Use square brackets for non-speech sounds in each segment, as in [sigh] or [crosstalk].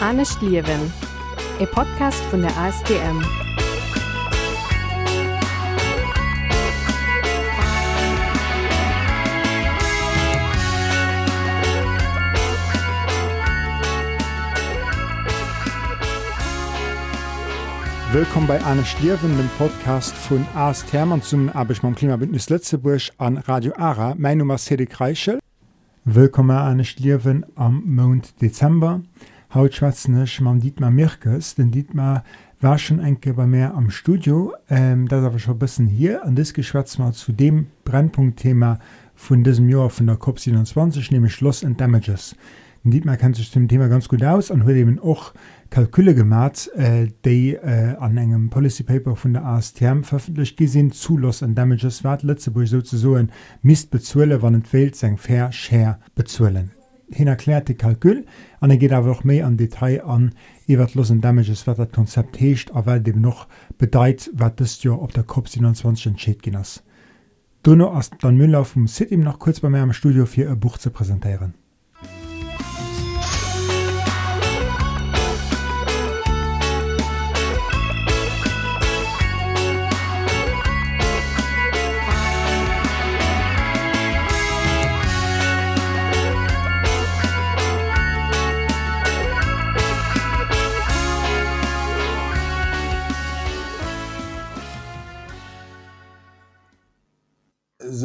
Anisch Liewen, e Podcast vun der ASDM. Willkommen bei Anne Schlierwen, dem Podcast von AS Thermann zum Abisch beim Klimabündnis Lettzeburg an Radio Ara. Mein Name ist Cedric Reichel. Willkommen bei Anne Schlierwen am Monat Dezember. Ich mit Dietmar Mirkes. Denn Dietmar war schon enke bei mir am Studio. Ähm, das aber schon ein bisschen hier. Und das geschwätzt mal zu dem Brennpunktthema von diesem Jahr von der COP27, nämlich Loss and Damages. Dietmar kennt sich dem Thema ganz gut aus und hat eben auch Kalküle gemacht, äh, die äh, an einem Policy Paper von der ASTM veröffentlicht gesehen zu Loss and Damages wat Lützeburg sozusagen Mist bezuelle, wann es fehlt, sein Fair Share bezuelen. Hin erklärt die Kalkül, und er geht aber auch mehr an Detail an, über Loss and Damages, was das Konzept hecht, aber dem noch bedeutet, was das Jahr auf der COP27 entschieden ist. Donno as dann Müller vom Sit ihm noch kurz bei mir am Studio für ein Buch zu präsentieren.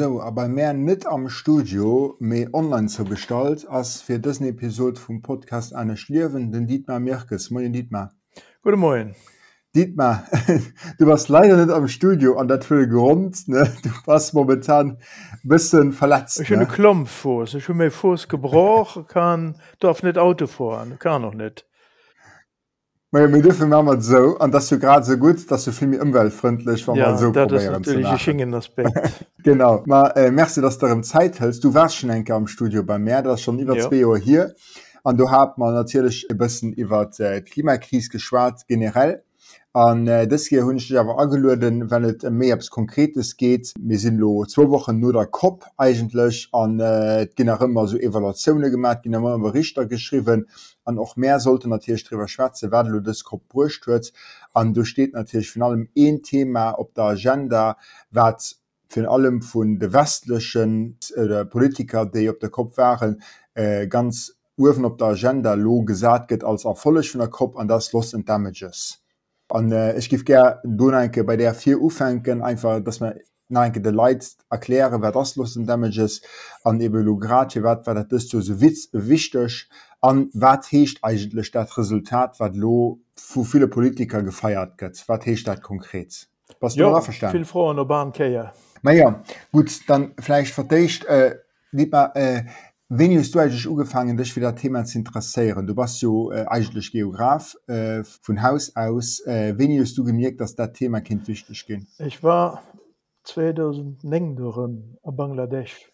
So, aber mehr nicht am Studio mehr online zu gestalten, als für diesen Episode vom Podcast eine Schlierwen, den Dietmar Mirkes. Moin Dietmar. Guten Morgen. Dietmar, [laughs] du warst leider nicht am Studio und das für Grund, ne? Du warst momentan ein bisschen verletzt. Ich habe ne? einen Klumpfuß. Ich habe meinen Fuß gebrochen, kann, darf nicht Auto fahren, kann noch nicht. Aber wir dürfen machen wir so, und das ist gerade so gut, dass du viel mehr umweltfreundlich wenn Ja, wir so Aspekt. [laughs] Genau. Ma, äh, merci, dass du darum Zeit hältst. Du warst schon enke am Studio bei mir, das ist schon über Ja. zwei Jahre hier. Und du hast mal natürlich ein bisschen über die äh, Klimakrise geschwärzt, generell. Und äh, das hier dich aber angeladen, wenn es mehr etwas Konkretes geht. Wir sind lo zwei Wochen nur der COP eigentlich. Und äh, auch immer so Evaluationen gemacht, gehen immer Berichte geschrieben. Und auch mehr sollte natürlich darüber schwätzen, wer du das COP durchstürzt. Und da steht natürlich vor allem ein Thema auf der Agenda, was vor allem von den westlichen äh, Politiker, die auf der COP waren, äh, ganz oben auf der Agenda lo gesagt wird als Erfolg von der COP und das Loss and Damages. an äh, ich gif ger Donenke bei der vier Ufenken einfach dass man Nein, de Leiit erkläre wer das los damages an Evalugratie wat wer dat so witz wichtech an wat hecht eigentlich dat Resultat wat lo vu viele Politiker gefeiert gëtt? Wat hecht dat konkret? Was ja, verstand froh an urban Käier Meier ja, gut dann fleisch verdecht äh, lieber äh, wenn hast du eigentlich angefangen, dich für das Thema zu interessieren? Du warst ja äh, eigentlich Geograf äh, von Haus aus. Äh, wenn hast du gemerkt, dass das Thema Kind wichtig ist? Ich war 2009 in Bangladesch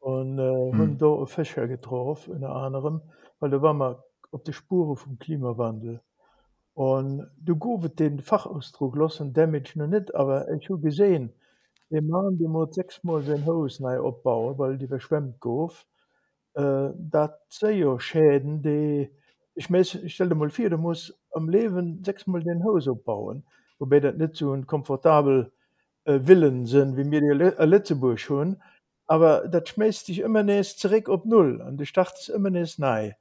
und äh, Hm. da einen Fischer getroffen, unter anderem, weil da waren wir auf die Spuren vom Klimawandel. Und du gehst den Fachausdruck Loss and Damage noch nicht, aber ich habe gesehen, der Mann, der muss sechsmal sein Haus neu abbauen, weil die verschwemmt gof. Äh, das sind ja Schäden, die, ich, mess, ich stell dir mal vor, du musst am Leben sechsmal den Haus abbauen, wobei das nicht so ein komfortabel äh, Willen sind, wie mir die Le- äh, schon. Aber das schmeißt dich immer nächst zurück auf Null und du startest immer nächst neu.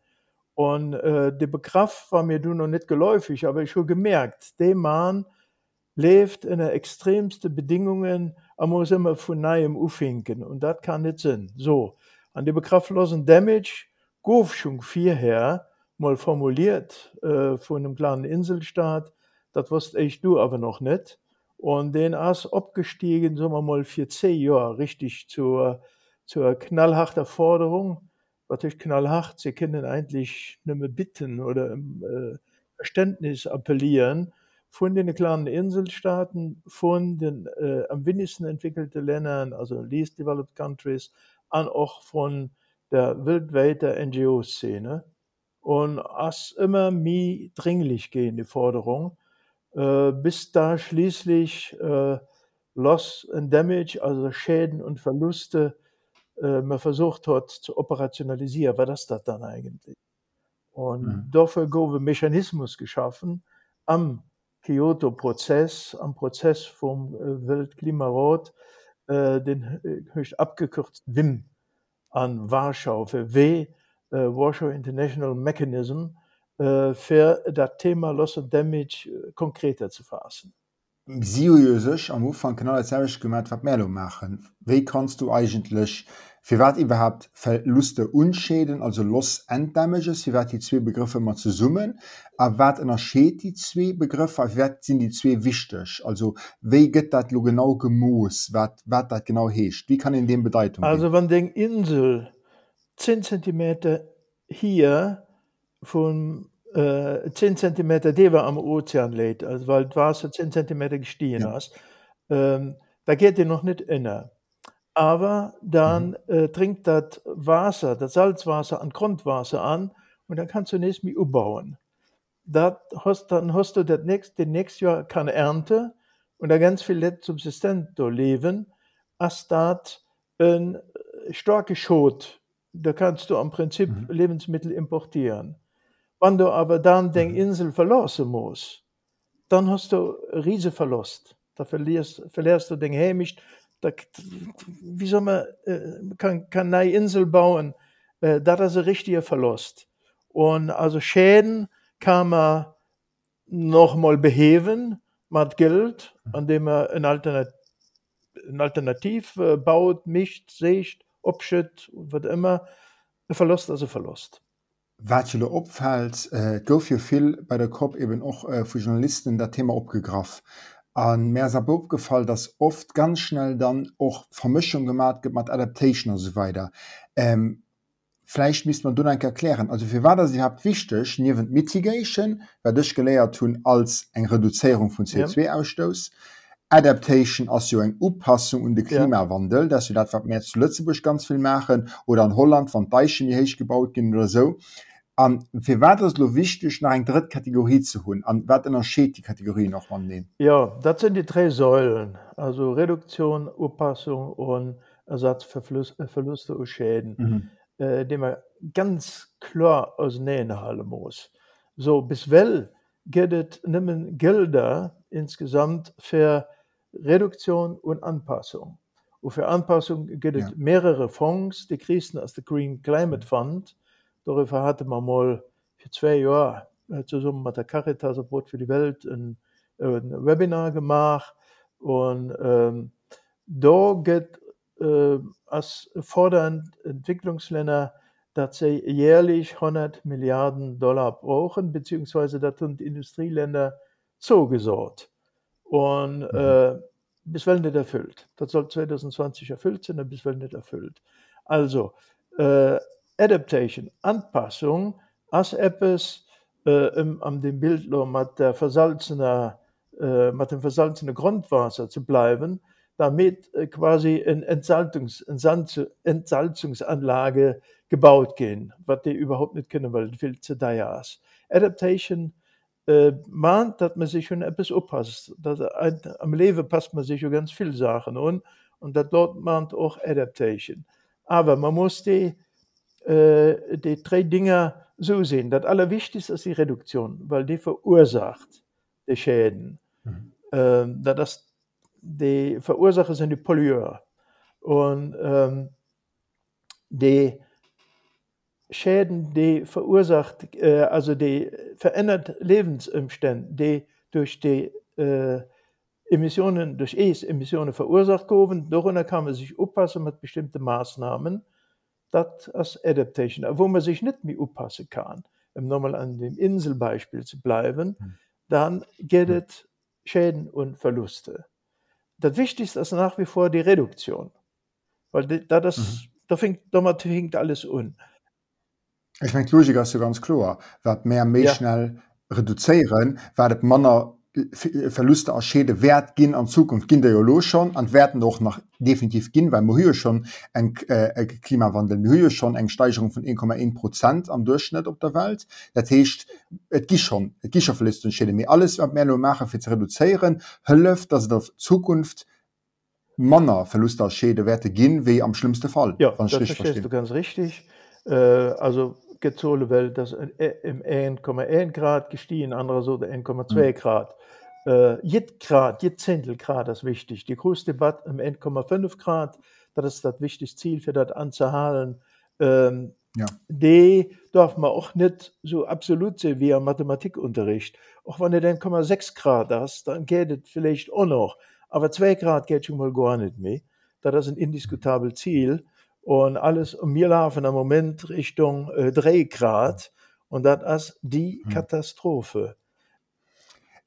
Und äh, der Begriff war mir du noch nicht geläufig, aber ich habe gemerkt, der Mann lebt in den extremsten Bedingungen, er muss immer von neuem aufhinken und das kann nicht sein. So, an Loss and Damage, gof schon vorher mal formuliert äh, von einem kleinen Inselstaat, das wusste ich du aber noch nicht. Und den ist abgestiegen, sagen wir mal, für zehn Jahre richtig zur, zur knallharter Forderung. Ist knallhart? Sie können eigentlich nicht mehr bitten oder äh, Verständnis appellieren von den kleinen Inselstaaten, von den äh, am wenigsten entwickelten Ländern, also least developed countries, an auch von der weltweiten NGO-Szene. Und es immer mehr dringlich gehen, die Forderung äh, bis da schließlich äh, Loss and Damage, also Schäden und Verluste, äh, man versucht hat zu operationalisieren. Was ist das dann eigentlich? Und Mhm. dafür gowe Mechanismus geschaffen am Kyoto-Prozess, am Prozess vom äh, Weltklimarat, äh, den höchst abgekürzt WIM an Warschau für W, äh, Warschau International Mechanism, äh, für das Thema Loss and Damage äh, konkreter zu fassen. Sech am Ufang genau selch gemat wat Melo machen. Wéi kannst du eigentlich fir wat überhaupt Verluste unschäden, also Loss and Damages, wie wat die zwei Begriffe mat ze summen, a wat ennnerscheet die zwei Begriffe, a wat sind die zwei wichtig? Also gëtt dat lo genau gemoos, wat wat dat genau heescht? Wie kann in dem Bedeutung? Also wenn den Insel 10 cm hier von äh, 10 cm dewer am Ozean lädt, also weil das Wasser 10 cm gestiegen Ja. ist, ähm, da geht ihr noch nicht inne. Aber dann äh, trinkt das Wasser, das Salzwasser an Grundwasser an und dann kannst du nicht mehr umbauen. Dat hast, dann hast du das nächst, den nächsten Jahr keine Ernte und da ganz viel da leben, als das ein äh, starker Schot. Da kannst du am Prinzip Mhm. Lebensmittel importieren. Wenn du aber dann den Mhm. Insel verlassen musst, dann hast du riesen Verlust. Da verlierst, verlierst du den Heimisch. Da, wie soll man, äh, kann, kann eine Insel bauen? Äh, das ist ein richtiger Verlust. Und also Schäden kann man nochmal beheben mit Geld, indem man ein Alternat ein Alternativ äh, baut, mischt, sägt, abschütt, was immer. Ein Verlust ein Verlust. Wat je opfällt, äh, gouf jo vill bei der Kopf eben och äh, vu Journalisten dat Thema opgegraff. An Meer sa opgefallen, dass oft ganz schnell dann och Vermischung gemacht gibt mat Adaptation und so weiter. Ähm, vielleicht müsste man ein erklären. Also für war das überhaupt wichtig, neben Mitigation, wer dich geleiert tun als eng Reduzierung von CO2-Ausstoß, Adaptation as jo eng Upassung und de Ja. Klimawandel, dass du dat wat mehr zu Lützeburg ganz viel machen oder an Holland van Deichen heich gebaut gin oder so. An fir wat das lo wichtig nach eng dritt Kategorie zu hunn, an wat ennnerscheet die Kategorie noch man nehmen. Ja, das sind die drei Säulen. Also Reduktion, Umpassung und Ersatzverluste und Schäden, Mhm. äh, die man ganz klar auseinanderhalten muss. So, bis well geht es nimmen Gelder insgesamt für Reduktion und Anpassung. Und für Anpassung es Ja. mehrere Fonds, die kriegen aus der Green Climate Fund. Darüber hatte man mal für zwei Jahre äh, zusammen mit der Caritas Brot für die Welt ein, ein Webinar gemacht. Und ähm, da geht äh, als fordern Entwicklungsländer, dass sie jährlich 100 Milliarden Dollar brauchen, beziehungsweise das sind Industrieländer zugesagt. Und äh, bisweilen nicht erfüllt. Das soll 2020 erfüllt sein, aber bisweilen nicht erfüllt. Also, äh, Adaptation, Anpassung, als etwas äh, im, am dem Bild mit der versalzenen, äh, mit dem versalzenen Grundwasser zu bleiben, damit äh, quasi eine Entsalzungs, Entsalz- Entsalzungsanlage gebaut gehen, was die überhaupt nicht können, weil viel zu teuer ist. Adaptation äh, mahnt, dass man sich schon etwas aufpasst. Das, ein, am Leben passt man sich schon ganz viele Sachen an und das dort mahnt auch Adaptation. Aber man muss die, äh, die drei Dinge so sehen. Das Allerwichtigste ist die Reduktion, weil die verursacht die Schäden. Mhm. Ähm, da das, die Verursacher sind die Pollueur. Und ähm, die Schäden, die verursacht, äh, also die verändert Lebensumstände, die durch die äh, Emissionen, durch ES-Emissionen verursacht wurden, darunter kann man sich aufpassen mit bestimmten Maßnahmen. Das ist Adaptation. Wo man sich nicht mehr aufpassen kann, um nochmal an dem Inselbeispiel zu bleiben, Hm. dann geht es Schäden und Verluste. Das Wichtigste ist nach wie vor die Reduktion. Weil da, das, Mhm. da, fängt, damit fängt alles an. Ich mein Logik ist so ganz klar, wat mehr méi Ja. schnell reduzieren, werdet Manner Verluste als Schäde wert gin an Zukunft ginn der Jo lo schon an werden doch noch definitiv ginn, weil hue schon eng äh, Klimawandel hue schon eng Steigerung von 1,1 Prozent am Durchschnitt op der Welt. Dat hecht et gi schon et gi Verlust Schäde mir alles wat mehr mache fir zu reduzieren hëlleft dat der Zukunft Manner Verluste als Schäde werte ginn wie am schlimmste Fall Ja, das verstehst du ganz richtig. Äh, also gezogen wird, das im 1,1 Grad gestiegen, andere so 1,2 Grad. Äh, jed Grad, jed Zehntelgrad ist wichtig. Die größte Debatte im 1,5 Grad, das ist das wichtigste Ziel für das anzuhalten. Ähm, ja. Die darf man auch nicht so absolut sehen wie am Mathematikunterricht. Auch wenn du den 1,6 Grad hast, dann geht es vielleicht auch noch. Aber 2 Grad geht schon mal gar nicht mehr. Das ist ein indiskutables Ziel. Und alles, und wir laufen im Moment Richtung äh, 3 Grad. Und das ist die hm. Katastrophe.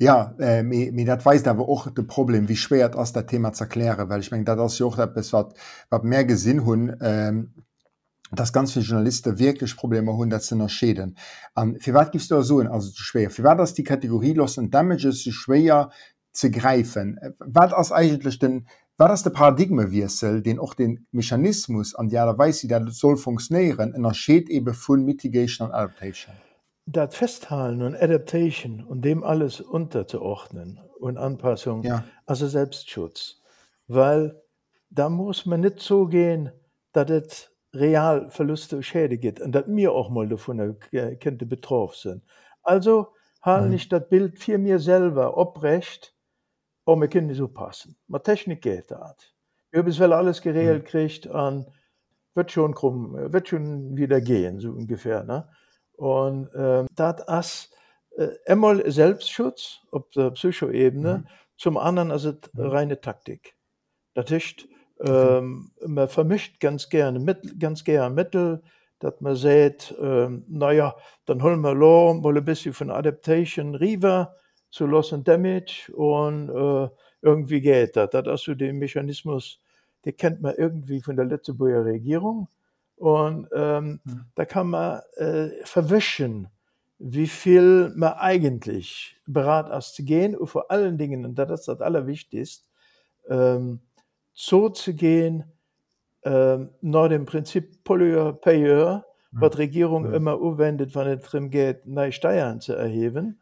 Ja äh, mir dat weist awer och de Problem, wie schwert ass der Thema zerkläre, weil ich mengg dat ass Jocht bis wat wat mehr gesinn hunn. Ähm, dass ganz viele Journalisten wirklich Probleme hun dat sind Schäden. Um, für wat gibst du so also schwer? Für war das die Kategorie Loss and Damages zu schwer zu greifen? Wat aus eigentlich denn war das der Paradigmewirsel, den auch den Mechanismus an der Weise, der soll funktionieren, in der Schäd eben von Mitigation und Adaptation? Dat Festhalten und Adaptation und dem alles unterzuordnen und Anpassung, ja. also Selbstschutz. Weil da muss man nicht so gehen, dass es real Verluste und Schäde gibt und dass mir auch mal davon könnte betroffen sind. Also halt mhm. nicht das Bild für mir selber obrecht, oh, wir können nicht so passen. Mit Technik geht das. Wir haben es well alles geregelt mhm. kriegt und wird schon, krumm, wird schon wieder gehen, so ungefähr. Ne? Und ähm, dat ass äh, emmol Selbstschutz op der Psychoebene, mhm. zum anderen as het mhm. reine Taktik. Dat hicht ähm, man vermischt ganz gerne mit, ganz gerne Mittel, dat man seht, ähm, naja, dann holen wir lo wolle bis von Adaptation River zu Loss and Damage und äh, irgendwie geht dat. Dat as du den Mechanismus, den kennt man irgendwie von der Letzteburger Regierung. Und ähm, mhm. da kann man äh, verwischen, wie viel man eigentlich bereit ist zu gehen und vor allen Dingen, und das ist das Allerwichtigste, ähm, so zu gehen, ähm, nach dem Prinzip Pollueur-Payeur, mhm. was die Regierung mhm. immer umwendet, wenn es darum geht, neue Steuern zu erheben,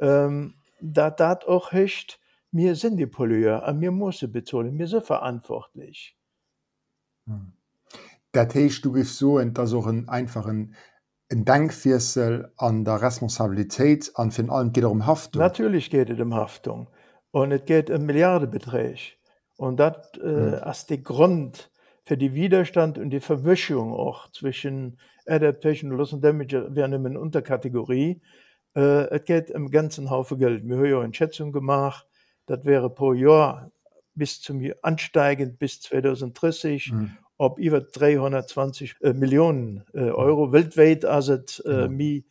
ähm, da das auch hecht, wir sind die Pollueur, und wir müssen bezahlen, wir sind verantwortlich. Mhm. Dat heißt, du gifst so en da so einen einfachen en Denkvirsel an der Responsabilität an fin allem geht um Haftung. Natürlich geht es um Haftung und es geht um Milliardebeträge. Und das äh, hm. ist der Grund für die Widerstand und die Verwischung auch zwischen Adaptation und Loss and Damage wären in Unterkategorie. Äh, es geht um ganzen Haufen Geld. Wir haben ja eine Schätzung gemacht, das wäre pro Jahr bis zum ansteigend bis 2030 hm op iwwer 320 äh, Millionen äh, Euro Weltweit het äh, mi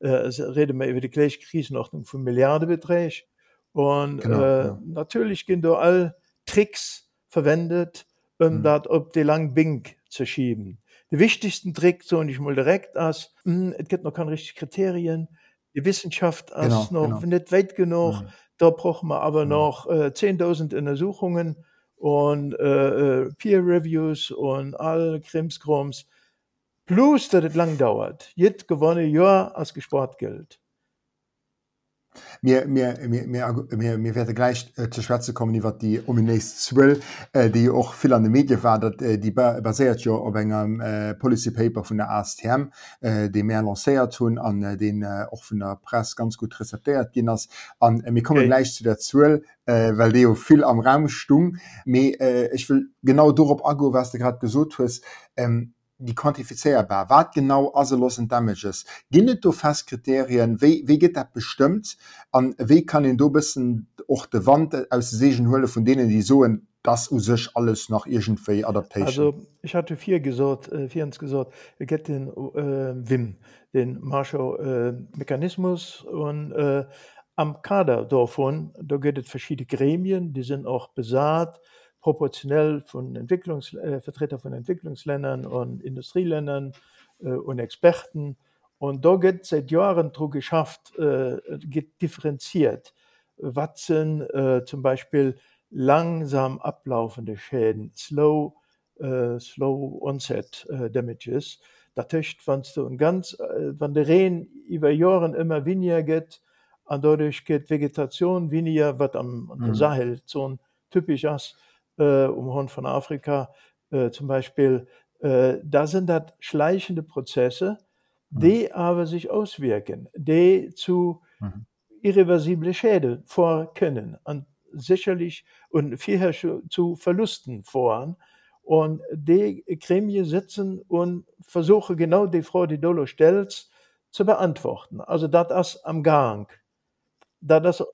äh, rede ma iwwer die Gleichkrisenordnung vum Milliardebeträg. Und genau, äh, ja. natürlich gin du all Tricks verwendet, um mhm. dat op de lang Bink zu schieben. De wichtigsten Trick so ich mal direkt as hm, et gibt noch kein richtig Kriterien. Die Wissenschaft as genau, noch genau. net weit genug, mhm. da braucht man aber mhm. noch äh, 10.000 Untersuchungen und äh, äh, Peer Reviews und all Krimskrams. Plus, dass es lang dauert. Jetzt gewonnen Jahr als gespart Geld. mir werde gleich äh, zur Schweze kommen iwwer die ominezwll äh, die auch viel an de Medi war dat äh, die basiert jo op engem äh, Policy Paper vun der ASTM äh, de mehr lacéiert tun an äh, den äh, auch vun der Press ganz gut rezeptiert ginnners an äh, mir kommen okay. gleich zu der Zwill, äh, weil deo viel am Raum stung äh, ich will genau do op ago was du grad gesot hues ähm, die quantifizierbar. Wat genau as lossen damages? Ginnet du fast Kriterien. Wie, wie geht dat bestimmt? An wie kann den du bisssen och de Wand aus segenhölle von denen die so das us sech alles nach irgendé adaptation? Also ich hatte vier gesort äh, vier gesort get den äh, wim den marshall äh, mechanismus und äh, am kader davon da gehtt verschiedene gremien die sind auch besat proportionell von Entwicklungs äh, Vertreter von Entwicklungsländern und Industrieländern äh, und Experten. Und da geht seit Jahren dr geschafft, äh, geht differenziert. Was sind äh, zum Beispiel langsam ablaufende Schäden, slow, äh, slow onset äh, damages. Da töcht wann du ein ganz wann der Rehen über Jahren immer weniger geht, und dadurch geht Vegetation weniger, was am mhm. Sahelzone typisch ist äh, um Horn von Afrika äh, zum Beispiel, äh, da sind das schleichende Prozesse, die aber sich auswirken, die zu Mhm. irreversible Schäden vor können und sicherlich und vielher zu Verlusten voran. Und die Gremien sitzen und versuchen genau die Frage, die Dolo stellt, zu beantworten. Also das ist am Gang. Das ist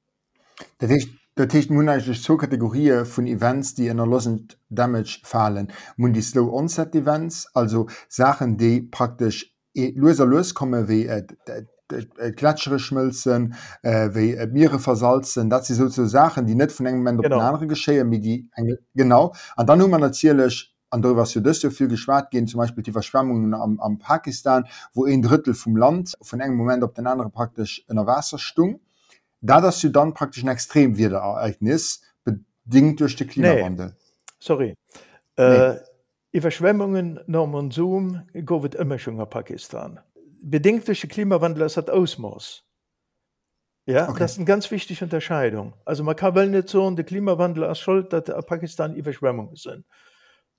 Dat heißt, dat mun eigentlich zo Kategorie von Events, die in der losen Damage fallen. Mun die Slow Onset Events, also Sachen, die praktisch eh loser loskommen wie äh, d- d- äh, Kletschere schmilzen, äh, wie äh, Meere versalzen, dat sind so Sachen, die net von engem Moment auf Genau. den anderen geschehen, wie die genau. Und dann haben wir natürlich an darüber was das so viel geschwart gehen, zum Beispiel die Verschwemmungen am, am Pakistan, wo ein Drittel vom Land von engem Moment auf den anderen praktisch in der Wasser stung. Da das du dann praktisch ein extrem Wiederereignis bedingt durch den Klimawandel. sorry. Äh, Überschwemmungen nach Monsum goet immer schon in Pakistan. Bedingt durch den Klimawandel ist das Ausmaß. Ja, Okay. das ist eine ganz wichtige Unterscheidung. Also man kann wel nicht sagen, der Klimawandel ist schuld, dass in Pakistan Überschwemmungen sind.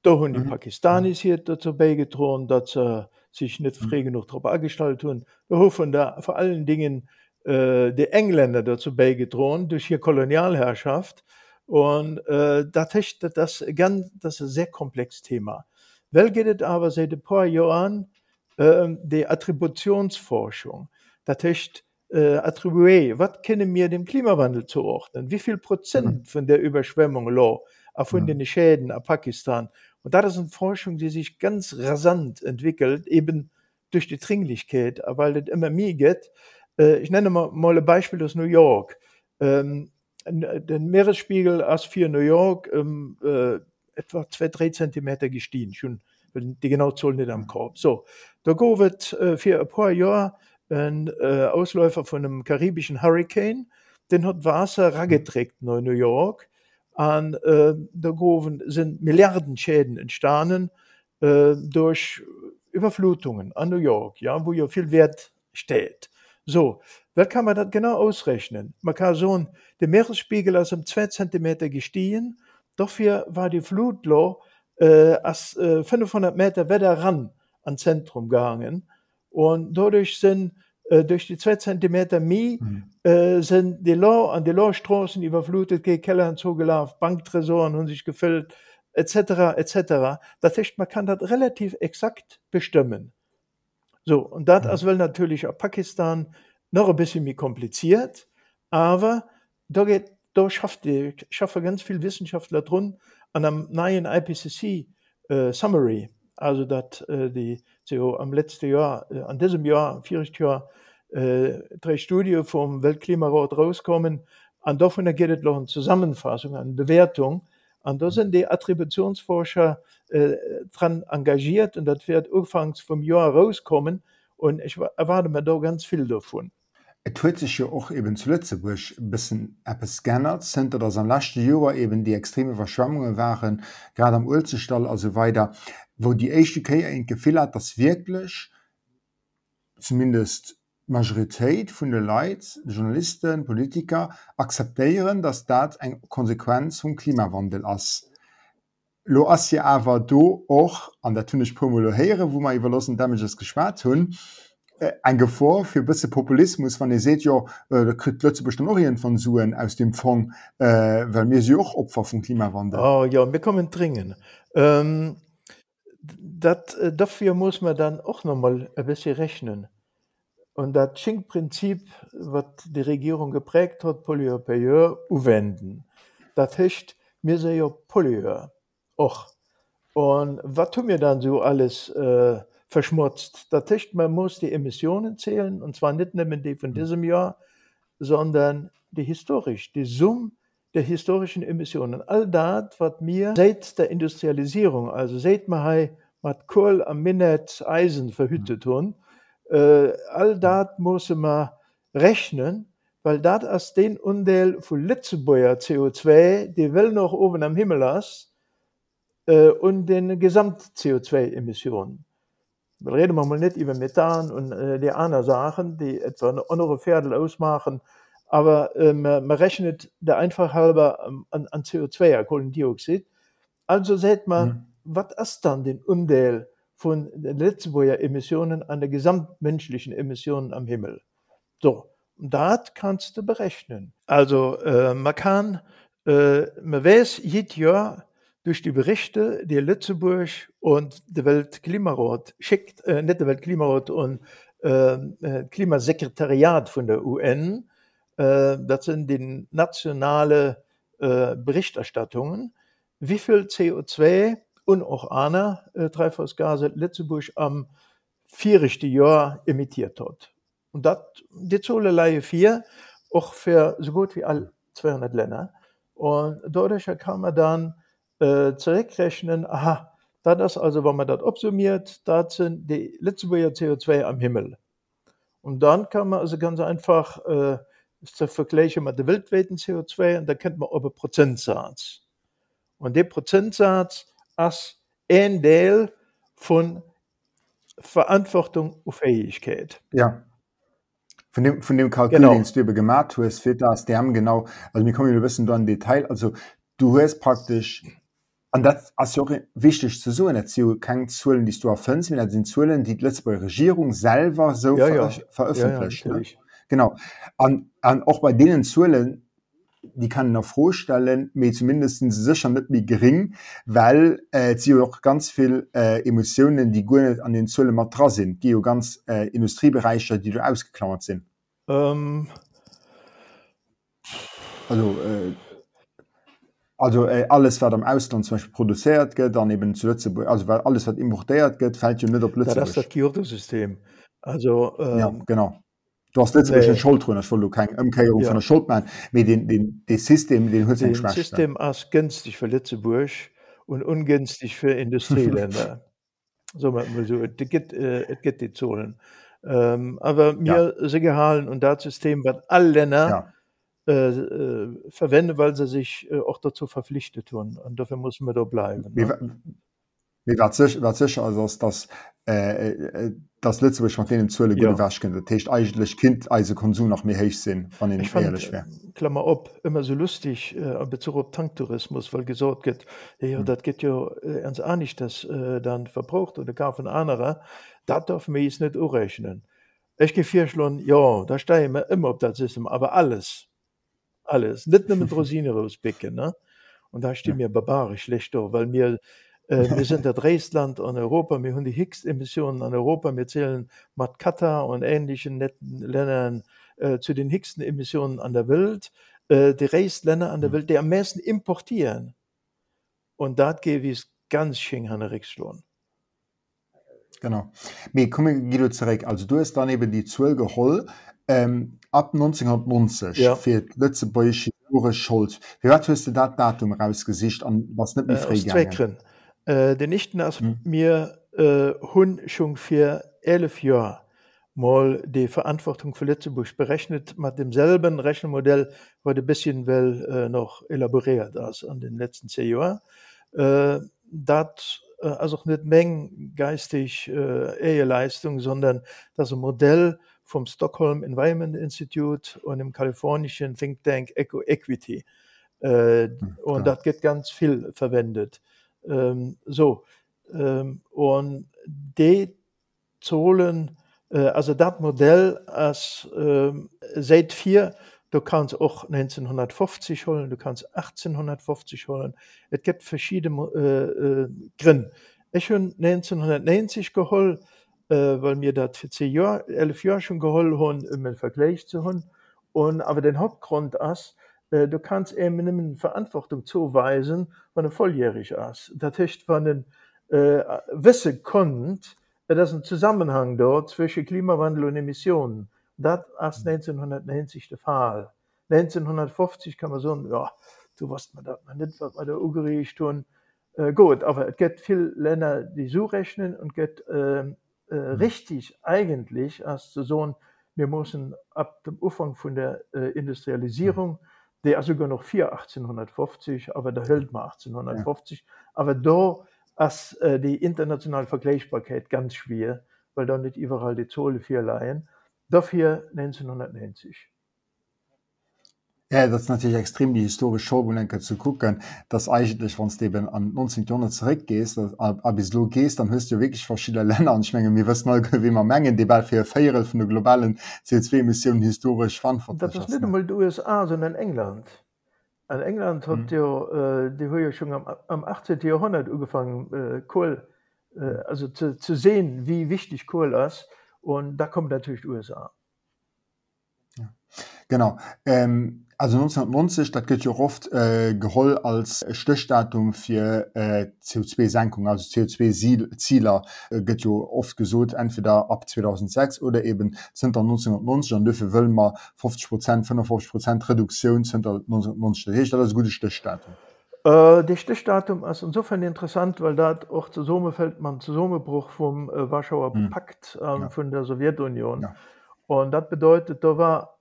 Da haben die Mhm. Pakistanis hier dazu beigetragen, dass sie sich nicht frei genug darauf angestellt haben. Da haben da vor allen Dingen äh, die Engländer dazu beigetragen, durch ihre Kolonialherrschaft. Und äh, das, ist, das, ganz, das ist ein sehr komplexes Thema. Weil geht es aber seit ein paar Jahren äh, die Attributionsforschung. Das heißt, äh, Attribué, was können wir dem Klimawandel zuordnen? Wie viel Prozent von der Überschwemmung lo, von Mhm. den Schäden an Pakistan? Und das ist eine Forschung, die sich ganz rasant entwickelt, eben durch die Dringlichkeit, weil es immer mehr geht. Äh, ich nenne mal, mal ein Beispiel aus New York. Ähm, der Meeresspiegel ist für New York ähm, äh, etwa 2-3 Zentimeter gestiegen, schon die genaue Zahl nicht am Kopf. So, da geht äh, für ein paar Jahre ein äh, Ausläufer von einem karibischen Hurricane, den hat Wasser raggeträgt nach New York. Und äh, da goven sind Milliarden Schäden entstanden äh, durch Überflutungen an New York, ja, wo ja viel Wert steht. So, wer kann man das genau ausrechnen? Man kann sagen, der Meeresspiegel ist um 2 cm gestiegen, dafür war die Flutloch äh, als, äh, 500 Meter weiter ran ans Zentrum gegangen und dadurch sind äh, durch die 2 cm mehr Mhm. äh, sind die Loch an die Lochstraßen überflutet, gehen Keller zugelaufen, Banktresoren haben sich gefüllt, etc., etc. Das heißt, man kann das relativ exakt bestimmen. So, und das ist well natürlich auch Pakistan noch ein bisschen mehr kompliziert, aber da geht, da schafft die, schaffen ganz viele Wissenschaftler drin an einem neuen IPCC äh, Summary, also dass äh, die so am letzten Jahr, äh, an diesem Jahr, viertes Jahr, äh, drei Studien vom Weltklimarat rauskommen, und davon geht es noch eine Zusammenfassung, eine Bewertung, und da sind die Attributionsforscher äh, dran engagiert und das wird anfangs vom Jahr rauskommen und ich wa- erwarte mir da ganz viel davon. Et huet sich ja auch eben zu Lützeburg bisschen Apps geändert sind dass am letzten Jahr eben die extreme Verschwemmungen waren gerade am Ulzestall also weiter wo die HK ein Gefühl hat dass wirklich zumindest Majoritéit vun de Leiits, Journalisten, Politiker akzeteieren, dats dat eng Konsesequenz vum Klimawandel ass. Lo ass je awer do och an der tunnech Pomolohéiere, wo ma iwwerlossen Damages geschwaart hunn, ein Gevor fir bësse Populismus wann e seet jo ja, äh, krit Lëtze bechten Orient van Suen aus dem Fong äh, well mir joch opfer vum Klimawandel. Oh, ja mir kommen dringen. Ähm, dat, äh, dafür muss man dann och nochmal e bisschen rechnen Und das Schink-Prinzip, was die Regierung geprägt hat, Pollueur Payeur, uwenden. Das heißt, wir sind ja Pollueur. Och. Und was tun wir dann so alles äh, verschmutzt? Das heißt, man muss die Emissionen zählen, und zwar nicht nur die von diesem Jahr, sondern die historisch, die Summe der historischen Emissionen. All das, was wir seit der Industrialisierung, also seit wir mit Kohl am Minnet Eisen verhüttet haben, äh, all das muss man rechnen, weil das aus den Undel von Litzebuer CO2, die will noch oben am Himmel ist, äh, und den Gesamt-CO2-Emissionen. Da reden wir mal nicht über Methan und äh, die anderen Sachen, die etwa eine andere Viertel ausmachen, aber äh, man, rechnet der einfach halber an, an CO2, an Kohlendioxid. Also seht man, Mhm. was ist dann den Undel von den Letzteburger Emissionen an der gesamtmenschlichen Emissionen am Himmel. So, und das kannst du berechnen. Also äh, man kann, äh, man weiß jedes Jahr durch die Berichte, die Lützeburg und der Weltklimarat schickt, äh, nicht der Weltklimarat und äh, äh Klimasekretariat von der UN, äh, das sind die nationale äh, Berichterstattungen, wie viel CO2 und auch andere äh, Treibhausgase Lützeburg am vierigste Jahr emittiert hat. Und das, die Zolle leihe vier, auch für so gut wie alle 200 Länder. Und dadurch kann man dann äh, zurückrechnen, aha, das ist also, wenn man das absummiert, das sind die Lützeburger CO2 am Himmel. Und dann kann man also ganz einfach äh, zu vergleichen mit der weltweiten CO2 und da kennt man aber Prozentsatz. Und der Prozentsatz ist ein Teil von Verantwortung und Fähigkeit. Ja. Von dem, von dem Kalkül, genau. den du über gemacht hast, fehlt das, die haben genau, also wir kommen ein bisschen da in Detail, also du hast praktisch, und das ist auch wichtig zu sagen, dass du keine Zahlen, die du erfindest, sondern das sind Zahlen, die die letzte Regierung selber so ja, veröffentlicht. Ja, ja? Genau. Und, und auch bei denen Zahlen, die kann noch vorstellen mir zumindest sicher nicht wie gering weil äh, sie auch ganz viel äh, Emotionen die Gu an den Zölle Matra sind die ganz äh, Industriebereiche die du ausgeklammert sind. Ähm. also äh, also äh, alles was am Ausland zum Beispiel produziert geht dann eben zu also weil alles was importiert geht fällt ja nicht auf das das Kyoto System also ähm, ja, genau Du hast letzte nee. Schulrun wo du kein Umkehrung ja. von der Schulmann mit den, den, den System den den System as günstig für Litzeburg und ungünstig für Industrieländer [laughs] so, so gibt, äh, gibt die Zonen ähm, aber mir ja. se gehalen und das System wat alle Länder ja. äh, äh, verwenden weil sie sich äh, auch dazu verpflichtet tun und dafür muss man da bleiben sicher also dass äh, äh, das letzte mat denen zule ja. wäschen Techt eigentlich kind eise Konsum nach mir heich sinn van den ehrlich äh, Klammer op immer so lustig äh, Bezug op Tanktourismus weil gesort get ja, hm. dat geht jo äh, ernst an nicht das äh, dann verbraucht oder gar von anderer dat darf me net urrechnen Ech gefir schon ja da ste immer immer op dat System aber alles alles net mit [laughs] Rosine rauspicken ne und da ja. mir barbarisch schlechter weil mir wir sind der Dresland an Europa mir hun die Higgs-Emissionen an Europa mir zählen mat Katar und ähnlichen netten Ländern äh, zu den higsten Emissionen an der Welt. Äh, die Reisländer an der mhm. Welt die am meisten importieren. Und ge wie es ganz schön an Ricklohn genau. Me, komm, zurück. Also du hast daneben die 12 geholl ähm, ab 1990 ja. fir letzte Schuld wie wat du dat Datum rausgesicht an was net äh, Äh, den nichten ass mhm. mir äh, hunn schon fir 11 Joer mal die Verantwortung für Lützeburg berechnet mat demselben Rechenmodell war de bisschen well äh, noch elaboriert as an den letzten zehn Jahren. Äh, dat äh, also net Menge geistig äh, Eheleistung, sondern das ein Modell vom Stockholm Environment Institute und im kalifornischen Think Tank Eco Equity. Äh, mhm, und das geht ganz viel verwendet. Ähm, so ähm, und de zolen äh, also dat Modell als äh, seit vier du kannst auch 1950 holen du kannst 1850 holen. Es gibt verschiedene äh, äh, grin. Ich schon 1990 geholt äh, weil mir dat für Jahr, 11 Jahre schon geholt hun um den Vergleich zu hun und aber den Hauptgrund ist, du kannst eben nimmen Verantwortung zuweisen, wann er volljährig ist. Das heißt, wenn den äh, wissen konnt, das ist ein Zusammenhang dort zwischen Klimawandel und Emissionen. Das ist 1990 der Fall. 1950 kann man sagen, ja, du weißt man das nicht, was man da ungerichtet tun. Äh, gut, aber es gibt viele Länder, die so rechnen und geht ähm, äh, äh, richtig eigentlich, als zu sagen, wir müssen ab dem Anfang von der äh, Industrialisierung mhm der sogar noch 4 1850 aber der hält mal 1850 ja. aber da als äh, die internationale Vergleichbarkeit ganz schwer weil dann nicht überall die Zolle vier leihen. Dafür 1990 Ja, das ist natürlich extrem die historische Schaubulenke zu gucken, dass eigentlich, wenn du eben an 19. Jahrhundert zurückgehst, aber bis du gehst, dann hörst du wirklich verschiedene Länder und ich meine, wir wissen mal, wie man Mengen, die bei für Viertel von der globalen CO2-Emissionen historisch verantwortlich Das ist nicht einmal die USA, sondern England. In England hat mhm. ja, äh, die haben ja schon am, am 18. Jahrhundert angefangen, äh, Kohl, äh, also zu, zu sehen, wie wichtig Kohl ist. Und da kommt natürlich die USA. Ja. Genau. Ähm, also 1990 dat gëtt jo oft äh, geholl als Stöchdatum fir äh, CO2-Senkung, also CO2-Zieler äh, gëtt jo oft gesot entweder ab 2006 oder eben 1990 an dëffe wëllmer 50 Prozent 55 Prozent Reduktion 1990 dat gute Stöchdatum. Äh, de Stichdatum ass insofern interessant, weil dat och zu Somme fällt man zu Sommebruch vom äh, Warschauer hm. Pakt ähm, ja. vun der Sowjetunion. Ja. Und dat bedeutet da war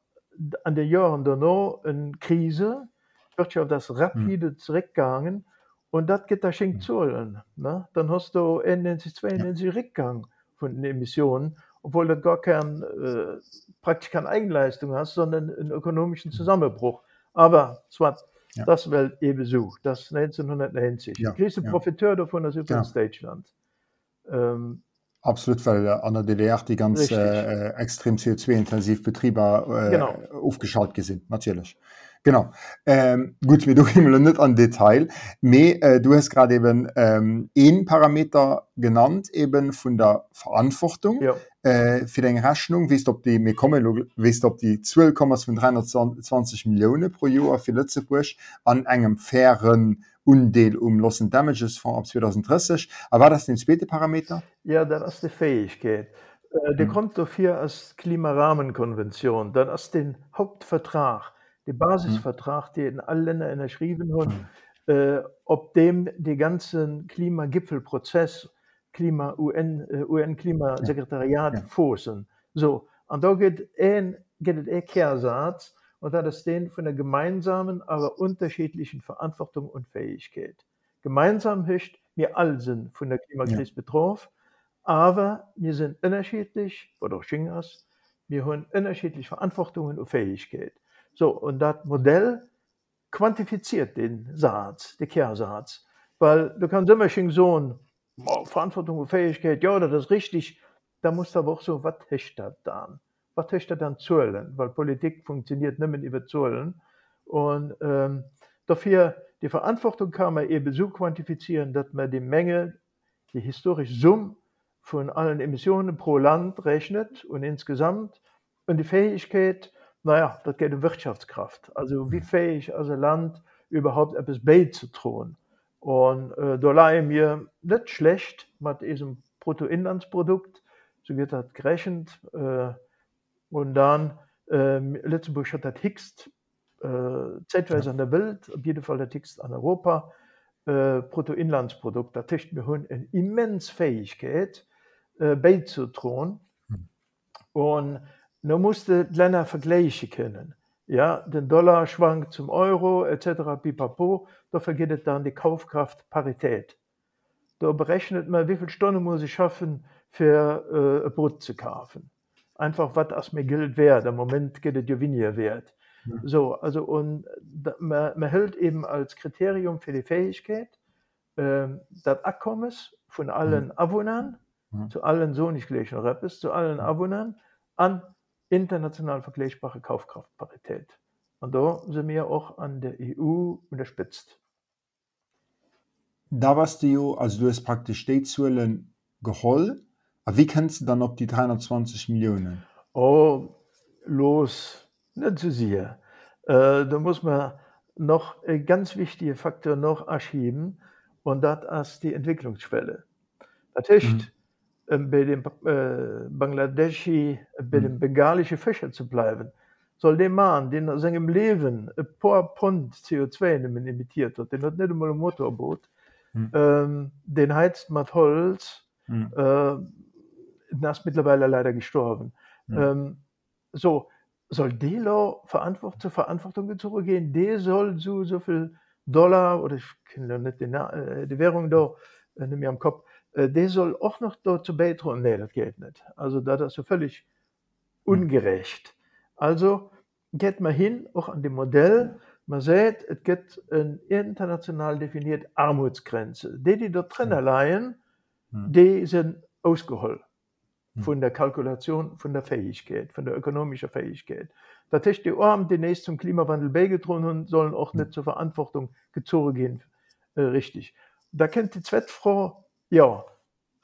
an de Joren danno en Krise Wirtschaft das rapide mhm. zurückgegangen und dat geht da schenkt zollen dann hast du NC2 Rückgang von den Emissionen obwohl das gar kein äh, praktisch keine Eigenleistung hast sondern einen ökonomischen Zusammenbruch aber zwar ja. das Welt eben so das 1990 ja. Krise ja. Profiteur davon das übrigens ja. Deutschland ähm, Absolut weil an der DDR die ganz äh, extrem CO2-intensiv Betrieber äh, aufgeschaut gesinn natürlich. Genau. Ähm, gut wie du net an Detail. Me äh, du hast gerade eben ähm, een Parameter genannt eben von der Verantwortung ja. äh, für den Rechnung. Wie ob die kommen wisst ob die 12,320 Millionen pro Jahr für Lützeburg an engem fairen Undeel um lossen Damages von ab 2030. Aber war das den zweite Parameter? Ja, dann ist die Fähigkeit. Äh, der hm. kommt dafür als Klimarahmenkonvention, dann ist den Hauptvertrag, der Basisvertrag, hm. der in allen Ländern unterschrieben wird, hm. äh, ob dem die ganzen Klimagipfelprozess, Klima UN, äh, UN-Klimasekretariat ja. ja. fossen. So, und da geht ein, geht ein Kehrsatz, und dat ist den von der gemeinsamen, aber unterschiedlichen Verantwortung und Fähigkeit. Gemeinsam hecht mir all sind von der Klimakrise ja. betroffen, aber wir sind unterschiedlich oder Schingers, wir haben unterschiedliche Verantwortungen und Fähigkeit. So, und das Modell quantifiziert den Satz, den Kehrsatz, weil du kannst immer schon so Verantwortung und Fähigkeit, ja, das ist richtig, da muss aber auch so, was hecht das dann? Was töchte dann zuelen, weil Politik funktioniert nimmen über Zollen. Und ähm, dafür die Verantwortung kann man eben so quantifizieren, dass man die Menge, die historische Summe von allen Emissionen pro Land rechnet und insgesamt und die Fähigkeit, naja, das geht um Wirtschaftskraft. Also wie fähig als ein Land überhaupt etwas beizutragen. Und äh, da leihen wir nicht schlecht mit diesem Bruttoinlandsprodukt, so wird das gerechnet, äh, und dann äh, Lützeburg hat der Text äh, zeitweise an der Welt, auf jeden Fall der Text an Europa, äh, Bruttoinlandsprodukt, da techt mir hun en immens Fähigkeit äh, beizutrohen. Mhm. Und man musste Länder Vergleiche kennen. Ja, den Dollar schwankt zum Euro etc. pipapo, da vergeht dann die Kaufkraft Parität. Da berechnet man, wie viel Stunden muss ich schaffen, für äh, Brot zu kaufen einfach was as mir gilt wer der moment geht jo weniger wert ja. so also und man, man hält eben als Kriterium für die Fähigkeit äh, dat Abkommens von allen ja. Abonnern ja. zu allen so nicht gleichen Rappes zu allen Abonnern an international vergleichbare Kaufkraftparität und da sind wir auch an der EU unterspitzt da warst du also du hast praktisch steht zu geholt aber wie kennst du dann ob die 320 Millionen? Oh, los, nicht zu sehr. Äh, da muss man noch ein ganz wichtige Faktor noch erschieben und das ist die Entwicklungsschwelle. Das heißt, mhm. Ähm, bei dem äh, Bangladeschi, bei mhm. dem bengalischen Fischer zu bleiben, soll der Mann, den aus seinem Leben ein paar Pfund CO2 emittiert hat, den hat nicht einmal ein Motorboot, mhm. ähm, den heizt mit Holz, mhm. äh, ist mittlerweile leider gestorben. Ja. Ähm, so, soll Delo Verantwortung zur Verantwortung zurückgehen? Der soll so, so viel Dollar, oder ich kenne nicht die, äh, die Währung da, äh, mir am Kopf, äh, der soll auch noch dazu beitragen. Nee, das geht nicht. Also, das ist so völlig ungerecht. Also, geht man hin, auch an dem Modell, man sieht, es gibt eine international definierte Armutsgrenze. Die, die dort drin allein, die sind ausgeholt von der Kalkulation von der Fähigkeit, von der ökonomischen Fähigkeit. Das heißt, die Armen, die nächst zum Klimawandel beigetragen haben, sollen auch nicht zur Verantwortung gezogen gehen, äh, richtig. Da kennt die Zweitfrau, ja,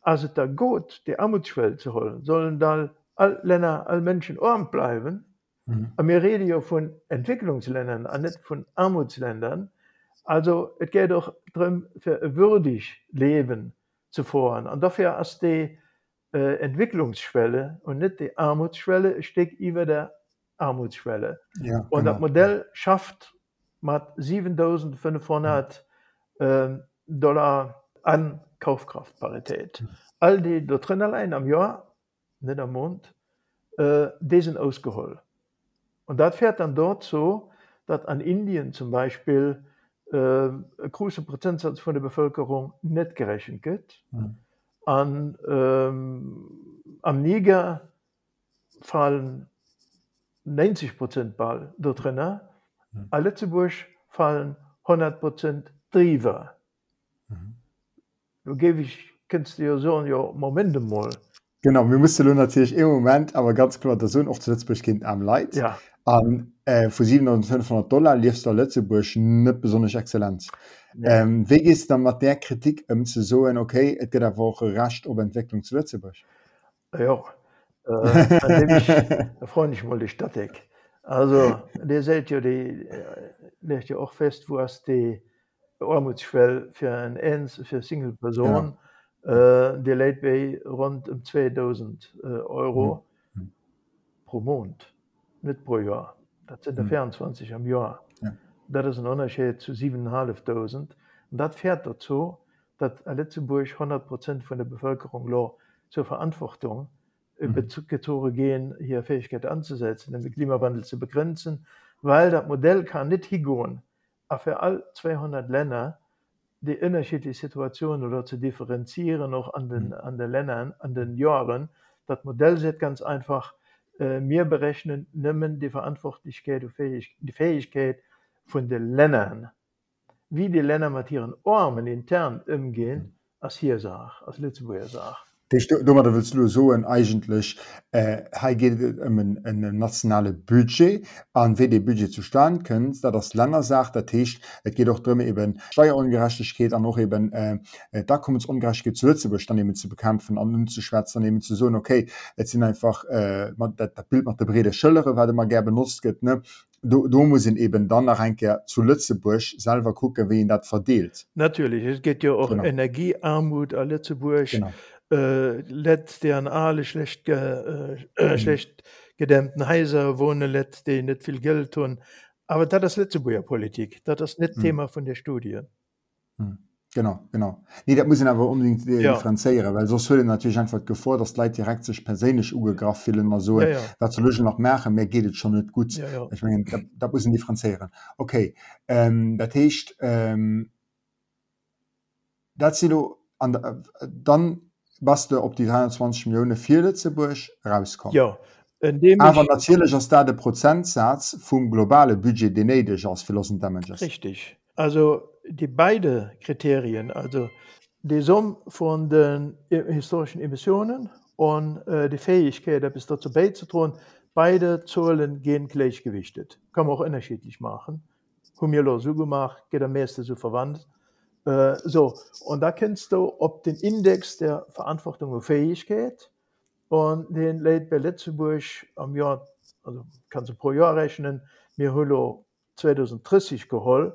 also da gut, die Armutsschwelle zu holen, sollen da alle Länder, alle Menschen arm bleiben. Mhm. Aber wir reden ja von Entwicklungsländern, nicht von Armutsländern. Also es geht doch darum, für ein würdig Leben zu fahren. Und dafür ist die äh, Entwicklungsschwelle und nicht die Armutsschwelle steckt über der Armutsschwelle. Ja, und genau. das Modell schafft mit 7500 äh, Dollar an Kaufkraftparität. Mhm. All die da drin allein am Jahr, nicht am Mond, äh, die sind ausgeholt. Und das fährt dann dort so, dass an Indien zum Beispiel äh, ein großer Prozentsatz von der Bevölkerung nicht gerechnet wird. Mhm. An, ähm, am Niger fallen 90 Prozent Ball dort drin. Mhm. An Lützeburg fallen 100 Prozent drüber. Mhm. Da gebe ich, kennst du ja so, ja, Moment mal. Genau, wir mussten natürlich im Moment, aber ganz klar, der Sohn auch zu Lützeburg Kind am Leid. Ja. An äh, vu 7500 Dollar liefst der Lützeburg net besonders Exzellenz. Ja. Ähm, wie gehst dann mat der Kritik um ze so okay, et gibt wo racht op Entwicklung zu Lützeburg? Ja, äh, freue ich mal die Stadt. Also der seht ja die äh, legt ja auch fest, wo hast die Armutsschwell für ein Ens für Single Person ja. Äh, die Late bei rund um 2000 äh, Euro mhm. pro Monat net pro Jahr. Dat sind der 24 mhm. am Jahr. Ja. Dat is een Unterschied zu 7.500. Und dat fährt dazu, dat Letzeburg 100 Prozent von der Bevölkerung lo zur Verantwortung mhm. gezogen gehen, hier Fähigkeit anzusetzen, den Klimawandel zu begrenzen, weil das Modell kann nicht hingehen, für all 200 Länder die unterschiedliche Situation oder zu differenzieren noch an den, mhm. an den Ländern, an den Jahren. Das Modell sieht ganz einfach, mir äh, berechnen nëmmen die Verantwortlichkeit die Fähigkeit von den Ländern wie die Länder matieren Ormen intern umgehen als hier sag als Lützeburger sagt Dummer willst du so eigentlich äh, geht um ein, ein nationale Budget an wie die Budget zustand können da das Länder sagt der Tisch es geht auch darum eben Steuerungerechtigkeit an noch eben äh, äh da kommt es ungerecht zu Lützeburg zu bekämpfen an zu schwärzen nehmen zu so okay jetzt sind einfach äh, man, das, das Bild macht der brede Schëllere weil man gerne benutzt geht ne? Du, du muss eben dann nach einkehr zu Lützeburg selber gucken wie ihn das verdeelt natürlich es geht ja auch genau. Energiearmut an Lützeburg genau äh, let der an alle schlecht ge, äh, äh, mhm. schlecht gedämmten Häuser wohne let de net viel Geld tun aber da das letzte Politik da das net mhm. Thema von der Studie mhm. genau genau nee, dat muss aber unbedingt äh, ja. differenzieren weil so natürlich einfach gefvor das Leid direkt sich persönlich ugegraf viel immer so ja, ja. dazu noch mehr mehr geht schon nicht gut ja, ja. ich mein, da, da muss differenzieren okay ähm, dat heißt, ähm, an der, äh, dann was du op die 23 Millionen vier Zeburg rauskommt. Ja. Aber natürlich ist da der Prozentsatz vom globale Budget den als Philosophie Damages. Richtig. Also die beiden Kriterien, also die Summe von den historischen Emissionen und äh, die Fähigkeit, etwas dazu beizutragen, beide Zahlen gehen gleichgewichtet. Kann man auch unterschiedlich machen. Haben wir so gemacht, geht am meisten so verwandt. Äh, so, und da kennst du, ob den Index der Verantwortung und Fähigkeit und den lädt bei Lettzeburg am Jahr, also kannst du pro Jahr rechnen, mir Hüllo 2030 geholt,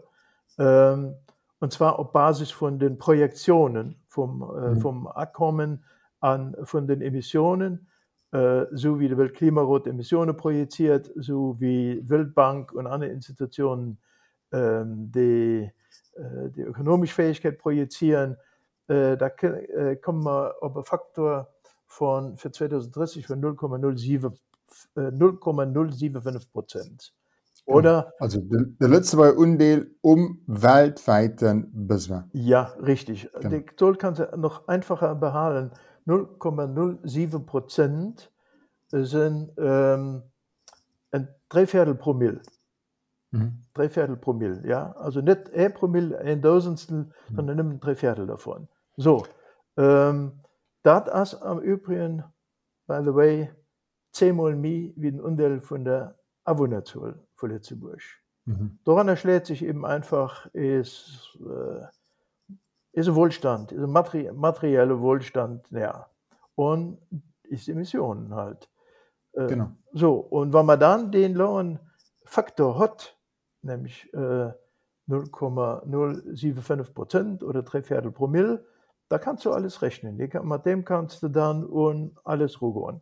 ähm, und zwar auf Basis von den Projektionen vom, äh, mhm. vom Abkommen an, von den Emissionen, äh, so wie der Weltklimarat Emissionen projiziert, so wie Weltbank und andere Institutionen, die äh, die ökonomische Fähigkeit projizieren, äh, da äh, kommen wir auf einen Faktor von für 2030 von 0,075 Prozent. Oder? Also der letzte war Undeel um weltweiten Business. Ja, richtig. Genau. Die Zoll kannst du noch einfacher behalten. 0,07 Prozent sind ähm, ein Dreiviertel Promille. Mhm. Dreiviertel Promille, ja. Also nicht ein Promille, ein Tausendstel, mhm. sondern nimmt drei Viertel davon. So. Ähm, das ist am Übrigen, by the way, zehnmal mehr wie ein Undel von der Abonnezahl von Lützeburg. Mhm. Daran erschlägt sich eben einfach, ist, äh, ist ein Wohlstand, ist ein materi materieller Wohlstand, ja. Und ist Emissionen halt. Äh, genau. So, und wenn man dann den Lohnfaktor hat, nämlich äh, 0,075 Prozent oder drei Viertel Promille, da kannst du alles rechnen. Mit dem kannst du dann und alles ruhen.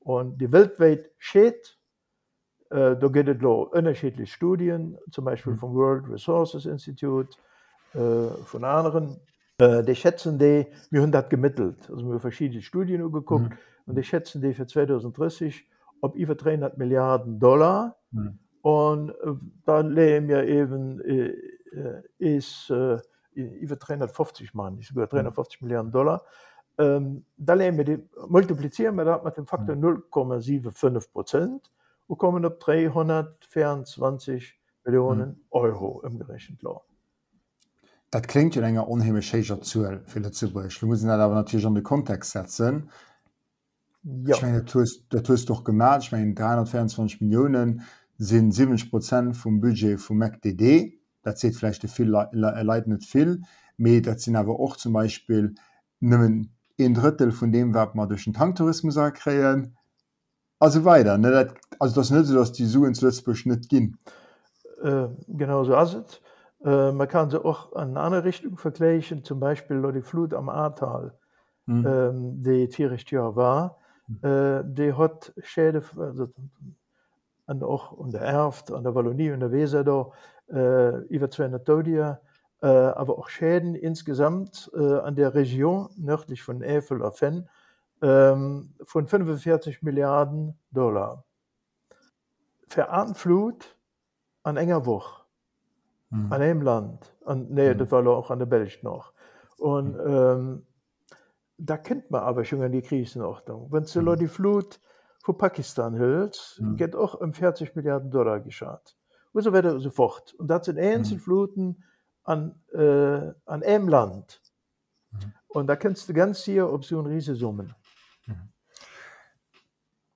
Und die weltweit steht, äh, da geht es unterschiedliche Studien, zum Beispiel mhm. vom World Resources Institute, äh, von anderen, äh, die schätzen die, wir haben das gemittelt. Also wir haben verschiedene Studien geguckt mhm. und die schätzen die für 2030 auf über 300 Milliarden Dollar. Mhm. Und äh, da leben wir eben, äh, äh ist über 350 Mann, ist über 350 Milliarden Dollar. Ähm, da leben wir die, multiplizieren wir das mit dem Faktor 0,75 Prozent und kommen auf 324 Millionen mhm. Euro im gerechnet Lohn. Das klingt ja enger onheimmecher zuuel fir Lützeburg. Wir müssen aber natürlich an den Kontext setzen. Ja. Ich meine, dat tust doch gemerk, ich meine 324 Millionen sind 70 Prozent vom Budget vom MacDD. Dat seht vielleicht viel Leiit net viel. Me dat sind aber auch zum Beispiel nimmen ein Drittel von dem Werb man durch den Tanktourismus kreieren. Also weiter ne? also das net so, dass die Suen zu Lützburg net gin. Äh, genau so as het. Äh, man kann sie auch an eine andere Richtung vergleichen, zum Beispiel die Flut am Ahrtal, mhm. ähm, die vierricht Jahr war, mhm. äh, die hat Schäden also, an auch an der Erft, an der Wallonie und der Weser da, äh, über 200 Tote, äh, aber auch Schäden insgesamt äh, an der Region nördlich von Eifel auf Fenn ähm, von 45 Milliarden Dollar. Für Flut an enger Woche mhm. an einem Land an, nee mhm. das war auch an der Belg noch und ähm, da kennt man aber schon an die Krisenordnung wenn du mhm. die Flut vor Pakistan hölst mhm. geht auch um 40 Milliarden Dollar geschah und so weiter sofort und das sind Einzelfluten mhm. an, äh, an einem Land mhm. und da kennst du ganz hier ob so ein Riesesummen mhm.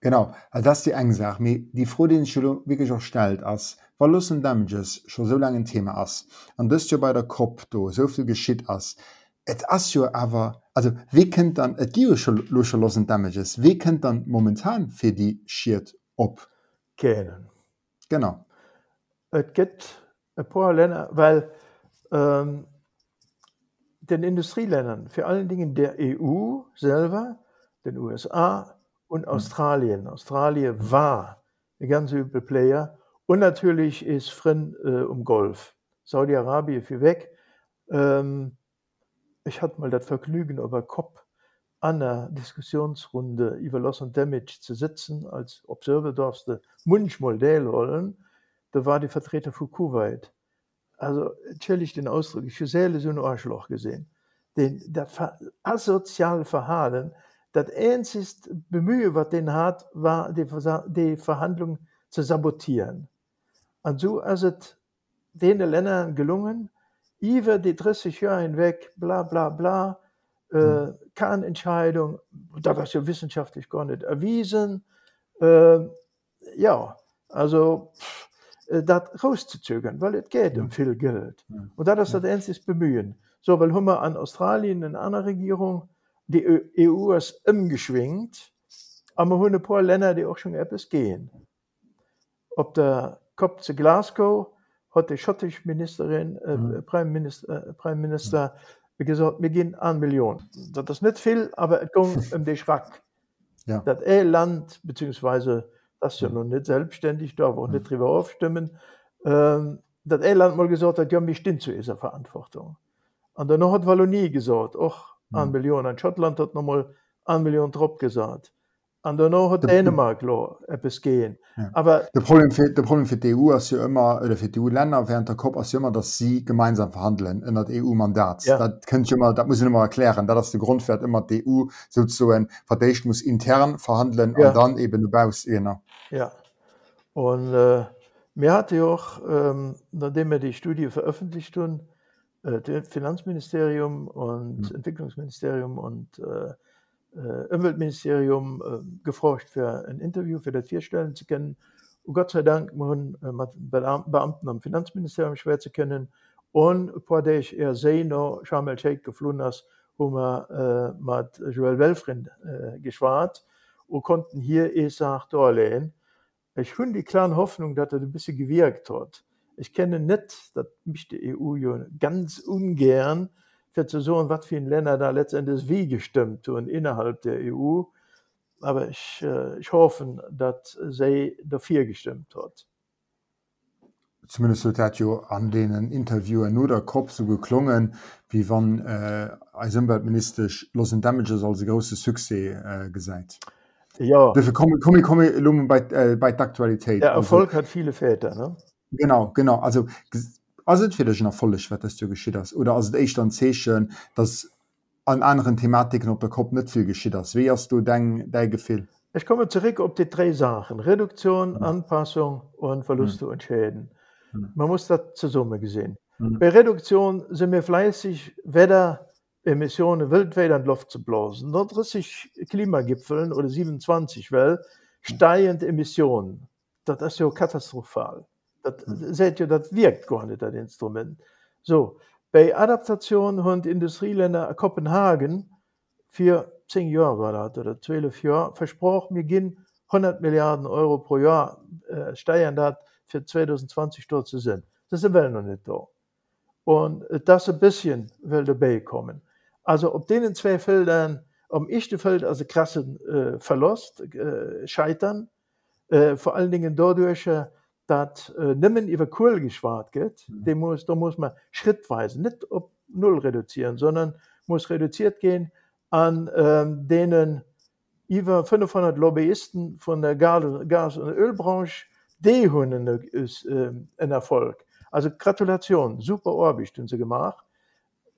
Genau das die eng die froh den wirklich auch stellt als Verlusten Damages schon so lange ein Thema ass. An dëst jo bei der Kopf do soviel geschitt ass. Et ass jo awer also wie kennt dann et Gilocher lossen Damages? Wie kennt dann momentan fir die schiiert op? Kennen. Genau. Et gëtt e paar Länder, weil ähm, den Industrieländern, für allen Dingen der EU selber, den USA und hm. Australien. Australien war e ganz übel Player und natürlich ist Frin äh, um Golf. Saudi-Arabien viel weg. Ähm, ich hatte mal das Vergnügen, über Kopf an der Diskussionsrunde über Loss and Damage zu sitzen, als darfst du Munchmodell holen. Da war die Vertreter von Kuwait. Also, ich den Ausdruck, ich habe sehr so ein Arschloch gesehen. Den, der asoziale Verhalten, das einzige Bemühen, was den hat, war, die, die Verhandlungen zu sabotieren. Und so ist es den Ländern gelungen, über die 30 Jahre hinweg, bla bla bla, äh, hm. keine Entscheidung, da war es ja wissenschaftlich gar nicht erwiesen. Äh, ja, also äh, das rauszuzögern, weil es geht um viel Geld. Und das ist das einzige Bemühen. So, weil haben wir an Australien eine andere Regierung, die EU ist umgeschwingt, aber wir haben ein paar Länder, die auch schon etwas gehen. Ob der Kop zu Glasgow hat die schottische Ministerin äh, mhm. Premierminister, äh, Premierminister mhm. gesagt wir gehen an Millionen. Das ist nicht viel, aber es geht [laughs] um den Schrack. Ja. Das E-Land beziehungsweise das ist ja noch nicht selbstständig, darf auch nicht mhm. drüber aufstimmen. Ähm, das E-Land mal gesagt hat, ja, wir stehen zu dieser Verantwortung. Und dann hat Wallonie gesagt, auch an mhm. Millionen. Und Schottland hat nochmal an Millionen drauf gesagt an der no hat Dänemark lo Appppes gehen. Ja. Aber de Problem fir de Problem fir d EU as ja immer oder fir die EU-Länder während der Kopf as immer, dat sie gemeinsam verhandeln in dat EU-Mandat. Ja. Dat könnt immer dat muss ich immer erklären, da das der Grund fährt immer die EU so Verdecht muss intern verhandeln ja. und dann eben baus innner. Ja. Und äh, mir hatte ja auch, ähm, nachdem wir die Studie veröffentlicht haben, äh, das Finanzministerium und mhm. Entwicklungsministerium und äh, äh, Umweltministerium äh, gefragt für ein Interview für das vier Stellen zu kennen. Und Gott sei Dank man äh, Beamten am Finanzministerium schwer zu kennen und ich eher sehe noch Sharm el Sheikh geflohen hast, wo wir äh, mit Joel Welfried äh, geschwart und konnten hier sagt darlehen. Ich habe die klare Hoffnung, dass er ein bisschen gewirkt hat. Ich kenne nicht, dass mich die EU ganz ungern fir ze so wat vielen Länder da letztendlich wie gestimmt und innerhalb der EU, aber ich, äh, ich hoffe, dat se dafür gestimmt hat. Zumindest dat jo an denen Interviewer nur der Kopf so geklungen, wie wann äh, als Umweltministerisch Los Damages als große Suse äh, gesagt. Ja. komme komm, komm, bei, äh, bei der Aktualität. Der Erfolg also, hat viele Väter. Ne? Genau genau also firch erfollech wat du geschie ass oder ass eich an zeechen dats an anderen Thematiken op der Kopf net viel geschie ass wie hast du deng dei gefil Ich komme zurück op die drei Sachen. Reduktion mhm. Anpassung und Verluste mhm. und Schäden. Mhm. man muss dat zur Summe gesehen mhm. bei Reduktion sind mir fleißig weder Emissionen wildwäder an Luft zu blasen. 30 Klimagipfeln oder 27 Well steigend Emissionen dat ist ja katastrophal dat mhm. seht ihr dat wirkt gar nicht das Instrument. So bei Adaptation hun Industrieländer a Kopenhagen vier zehn Jahre war dat oder 12 Jahre versproch mir gin 100 Milliarden Euro pro Jahr äh, steiern dat für 2020 dort zu sind das sind well noch nicht da. Und äh, das ein bisschen will dabei kommen. Also ob denen zwei Feldern um ichchte Feld also krassen äh, verlost äh, scheitern äh, vor allen Dingen dadurch äh, dat äh, nimmen iwwer Kohl geschwarart gëtt, mhm. muss, da muss man schrittweise net op null reduzieren, sondern muss reduziert gehen an ähm, denen iwwer 500 Lobbyisten von der Gas- und Ölbranche de hunnen ist äh, en Erfolg. Also Gratulation, super Orbig sie gemacht.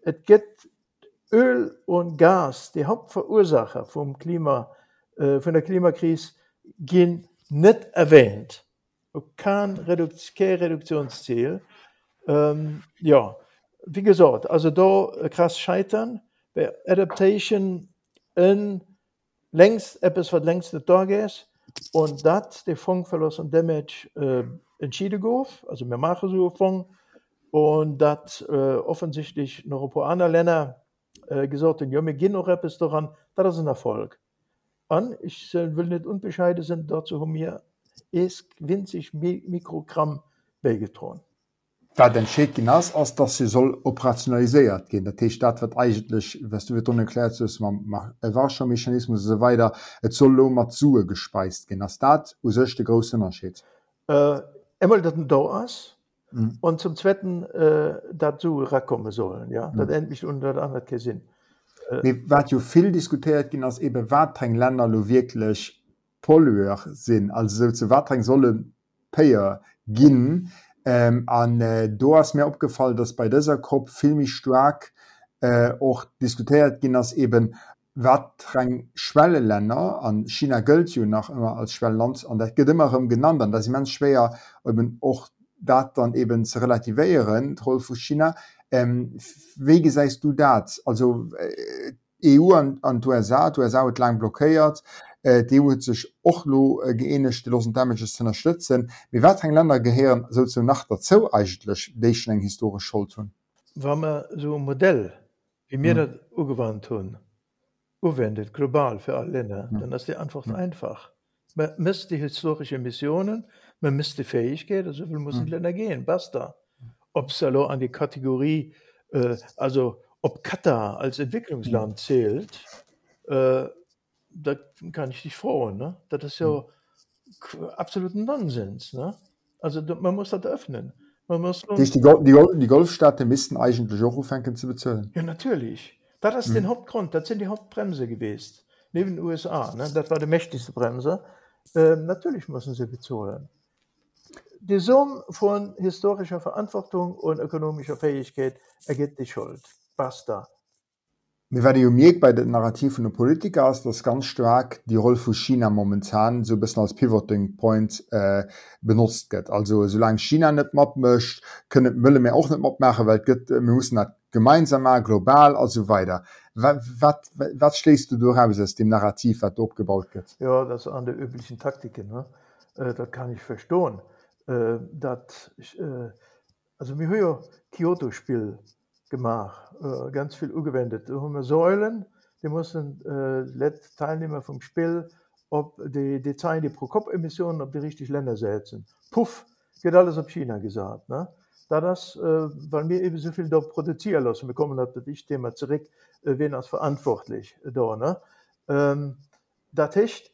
Et gibt Öl und Gas, die Hauptverursacher vom Klima, äh, von der Klimakrise, gehen net erwähnt kein Reduktionsziel. Ähm, ja, wie gesagt, also da äh, krass scheitern, bei Adaptation in längst etwas, was längst nicht da ist, und das, der Fondverlust und Damage äh, entschieden gof, also wir machen so einen Fonds, und das äh, offensichtlich noch ein paar andere Länder äh, gesagt haben, ja, wir gehen noch etwas daran, das ist ein Erfolg. Und ich äh, will nicht unbescheiden sein, dazu haben wir is winzig Mikrogramm beigetron. Da den Scheet hinaus ass dat se soll operationaliséiert gin. Der Teestaat wat eigentlich was du unerklärt warscher Mechanismus se weiter et soll lo mat zue gespeist gin ass dat ou sech de großen Unterschied. Äh, Emmel dat den Do ass mhm. und zum Zwetten äh, dazu rakomme sollen ja mhm. dat endlich unter anderem Kesinn. Äh, wat jo vill diskutiert gin ass ebe watng Länder lo wirklich Polluer sinn. Also ze watreng solle Peier ginn. Ähm, an äh, do ass mir opgefallen, dats bei dëser Kopf filmmi stark och äh, diskutiert ginn ass eben watreng Schwelleländer an China gëlt jo nach immer als Schwellland an dat gedimmerem genannt an, dat men schwéier och dat dann eben ze relativéieren troll vu China. Ähm, wege seist du dat? Also äh, EU an, an USA, USA lang blockéiert, Äh, die hue sech ochlo äh, geenigchte losen Damages zu unterstützen. Wie wat eng Länder gehirieren so zu nach der zo eigentlich déchen eng historisch Schul hun? Wa man so ein Modell wie mir hm. dat ugewandt hun uwendet global für alle Länder, hm. dann ist die Antwort hm. einfach. Man misst die historische Missionen, man misst die Fähigkeit, so viel muss hm. Länder gehen, basta. Ob Salo an die Kategorie, äh, also ob Katar als Entwicklungsland hm. zählt, äh, da kann ich dich freuen ne? Das ist ja hm. absoluten Nonsens ne? Also man muss das öffnen. Man muss die, die, die, die Golfstaaten müssten eigentlich Eurofänken zu bezahlen. Ja natürlich. Das ist hm. den Hauptgrund. Das sind die Hauptbremse gewesen. Neben den USA ne? Das war die mächtigste Bremse. Äh, natürlich müssen sie bezahlen. Die Summe von historischer Verantwortung und ökonomischer Fähigkeit ergibt die Schuld. Basta Mir werde jo még bei den Narrativen und Politiker ass das ganz stark die Rolle vu China momentan so bis als Pivoting Point äh, benutzt gëtt. Also solange China net mat mcht, könne Mëlle mir auch net mat mache, weil äh, muss net gemeinsamer global also weiter. Wat, wat, schlest du durch es dem Narrativ wat opgebaut gëtt? Ja das an der üblichen Taktiken äh, dat kann ich verstohlen äh, äh, also mir höher Kyoto-Spiel gemacht äh, ganz viel ugewendet haben Säulen die mussten äh, Teilnehmer vom Spiel ob die die pro Kopf Emissionen ob die richtig Länder setzen. Puff geht alles auf China gesagt ne? Da das äh, weil mir eben so viel dort produzieren lassen. Bekommen hat ich Thema zurück äh, wen als verantwortlich da ne? Ähm, dat hecht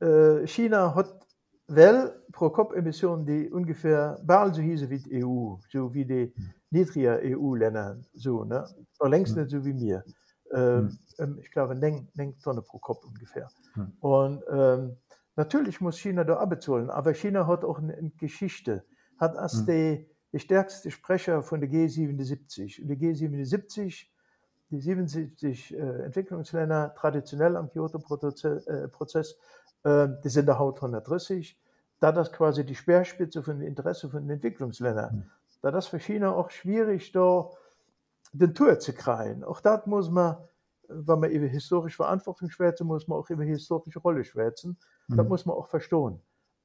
äh, China hat well pro Kopf Emissionen die ungefähr bald so hieße wie die EU so wie die hm niedriger EU-Länder so ne war längst mhm. nicht so wie mir ähm, mhm. ich glaube denkt Tonne pro Kopf ungefähr mhm. und ähm, natürlich muss China da abbezogen aber China hat auch eine, eine Geschichte hat als die, die stärkste Sprecher von der G77 und die G77 die 77 äh, Entwicklungsländer traditionell am Kyoto-Prozess äh, die sind der Haut 130 da das quasi die Speerspitze von Interesse von den Entwicklungsländern. Mhm da das für China auch schwierig da den Tour zu kreien. Auch dat muss man wenn man über historisch Verantwortung schwätzen, muss man auch über historische Rolle schwätzen. Mhm. Das muss man auch verstehen.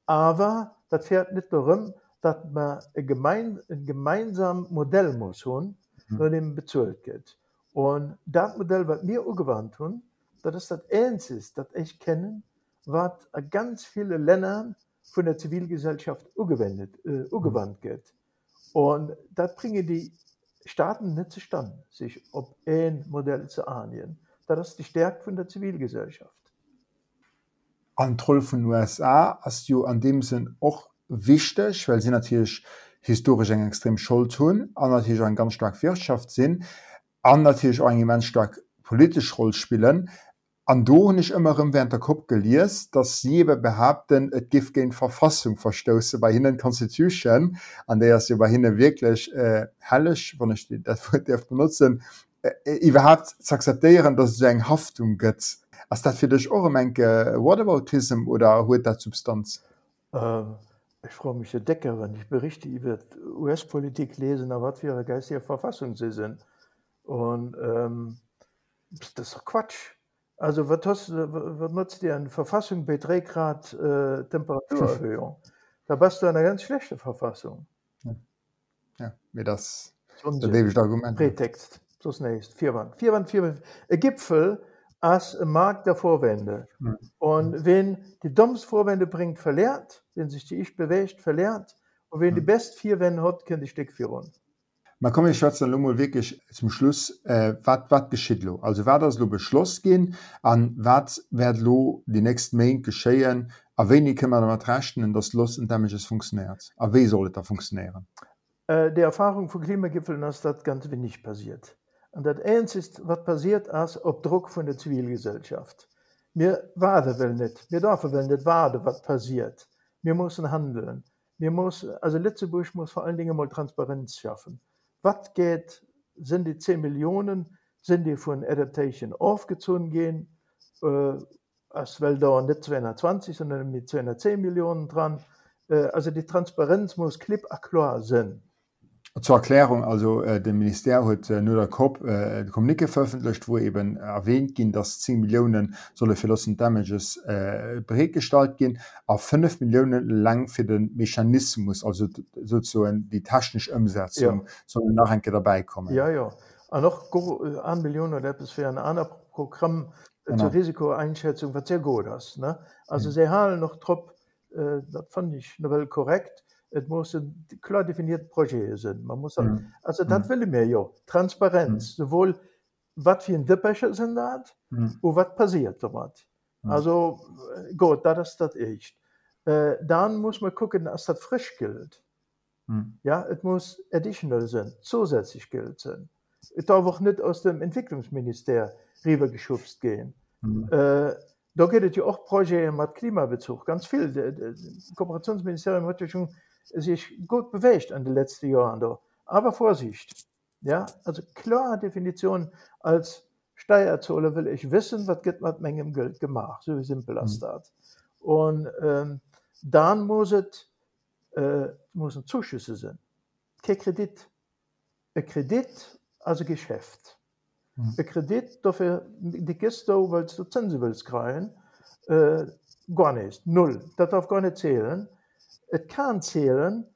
Aber das fährt nicht darum, dass man ein, gemein, ein gemeinsames Modell muss haben, mhm. nur dem bezahlt geht. Und das Modell, was wir auch gewandt haben, das ist das Einzige, das ich kenne, was ganz viele Länder von der Zivilgesellschaft äh, angewandt geht. Und dat bringe die Staaten net zustande, sich op ein Modell zu. Da das die Stärke von der Zivilgesellschaft. An Troll von USA hast du an dem Sinn auch wichtig, weil sie natürlich historisch eng extrem Schul tun, an natürlich ein ganz stark Wirtschaft sind, an natürlich auch ein ganz stark politisch Rolle spielen, an do nicht immer im während der Kopf geliers, dass sie behaupten et gift gegen Verfassung verstoße bei ihnen Constitution, an der sie bei ihnen wirklich äh, hellisch wann ich benutzen äh, überhaupt zu akzeptieren, dass sie eng Haftung gött. As dat für dich eure Menke Whataboutism oder hue der Substanz? Ähm, ich freue mich Decke, wenn ich berichte über US-Politik lesen, aber was für ihre geistige Verfassung sie sind. Und ähm, das ist Quatsch also wat wat nutzt dir en Verfassung bei 3 Grad äh, Temperaturerhöhung? [laughs] Da bist du eine ganz schlechte Verfassung. Ja, ja mir das Argument. Prätext nächst Vierwand. Vierwand, Vierwand. E Gipfel ass e Markt der Vorwände. Mhm. Und wenn die Domsvorwände bringt verlehrt, wenn sich die Ich bewegt verlehrt und wenn mhm. die best vier Wände hat, können die Steckführung. Man komme ich Schweizer Lummel wirklich zum Schluss äh, wat geschieht lo? Also wer das lo beschloss gehen an wat werd lo die nächsten Main geschehen? A wenig kann man rechten das los und damit funktioniert. A wie soll da funktionieren? Äh, die Erfahrung von Klimagipfeln ist dat ganz wenig passiert. Und dat eins ist was passiert als ob Druck von der Zivilgesellschaft. Mir warte will nicht. Mir darf verwendet warte was passiert. Wir müssen handeln. Wir muss also Litzeburg muss vor allen Dingen mal Transparenz schaffen wat geht? Sind die 10 Millionen sind die von Adaptation aufgezogen gehen? Äh, als well dauern nicht 220 sondern mit 210 Millionen dran. Äh, also die Transparenz muss klipp erklar sind Zur Erklärung also äh, dem Minister huet äh, nur der Kopf äh, Kommunike veröffentlicht, wo eben erwähnt gin, dass 10 Millionen solle verlossen Damages äh, beregestalt gin, a 5 Millionen lang fir den Mechanismus, also so die taschenisch Umsetzung ja. soll nachke dabei kommen. Ja ja an noch go, äh, an Millionen oder fir ein anderes Programm äh, zur Risikoeinschätzung wat sehr gut hast. Ne? Also mhm. se ha noch trop äh, dat fand ich novel korrekt Et muss klar definiert Projekte sind. Man muss mhm. also dat mhm. will mir ja Transparenz mhm. sowohl wat wie ein Depecher sind dat mhm. wo wat passiert. Mhm. Also äh, gut, da ist dat echt. Äh, dann muss man gucken, dass das frisch gilt. Ja, es muss additional sein, zusätzlich gilt sein. Es darf auch nicht aus dem Entwicklungsminister rübergeschubst gehen. Mhm. Äh, da geht es ja auch Projekte mit Klimabezug, ganz viel. Das Kooperationsministerium hat ja schon sich gut bewegt an den letzten Jahren da. Aber Vorsicht, ja, also klare Definition als Steier zolle will ich wissen, was geht mit Mengem Geld gemacht, so simpel mhm. das. Und ähm, dann muss es äh, muss Zuschüsse sein. Kein Kredit. Ein Kredit als Geschäft. Mhm. Ein Kredit dafür die Kiste, weil du Zinsen willst kriegen, äh, gar nicht. Null. Das darf gar nicht zählen. Es kann zählen,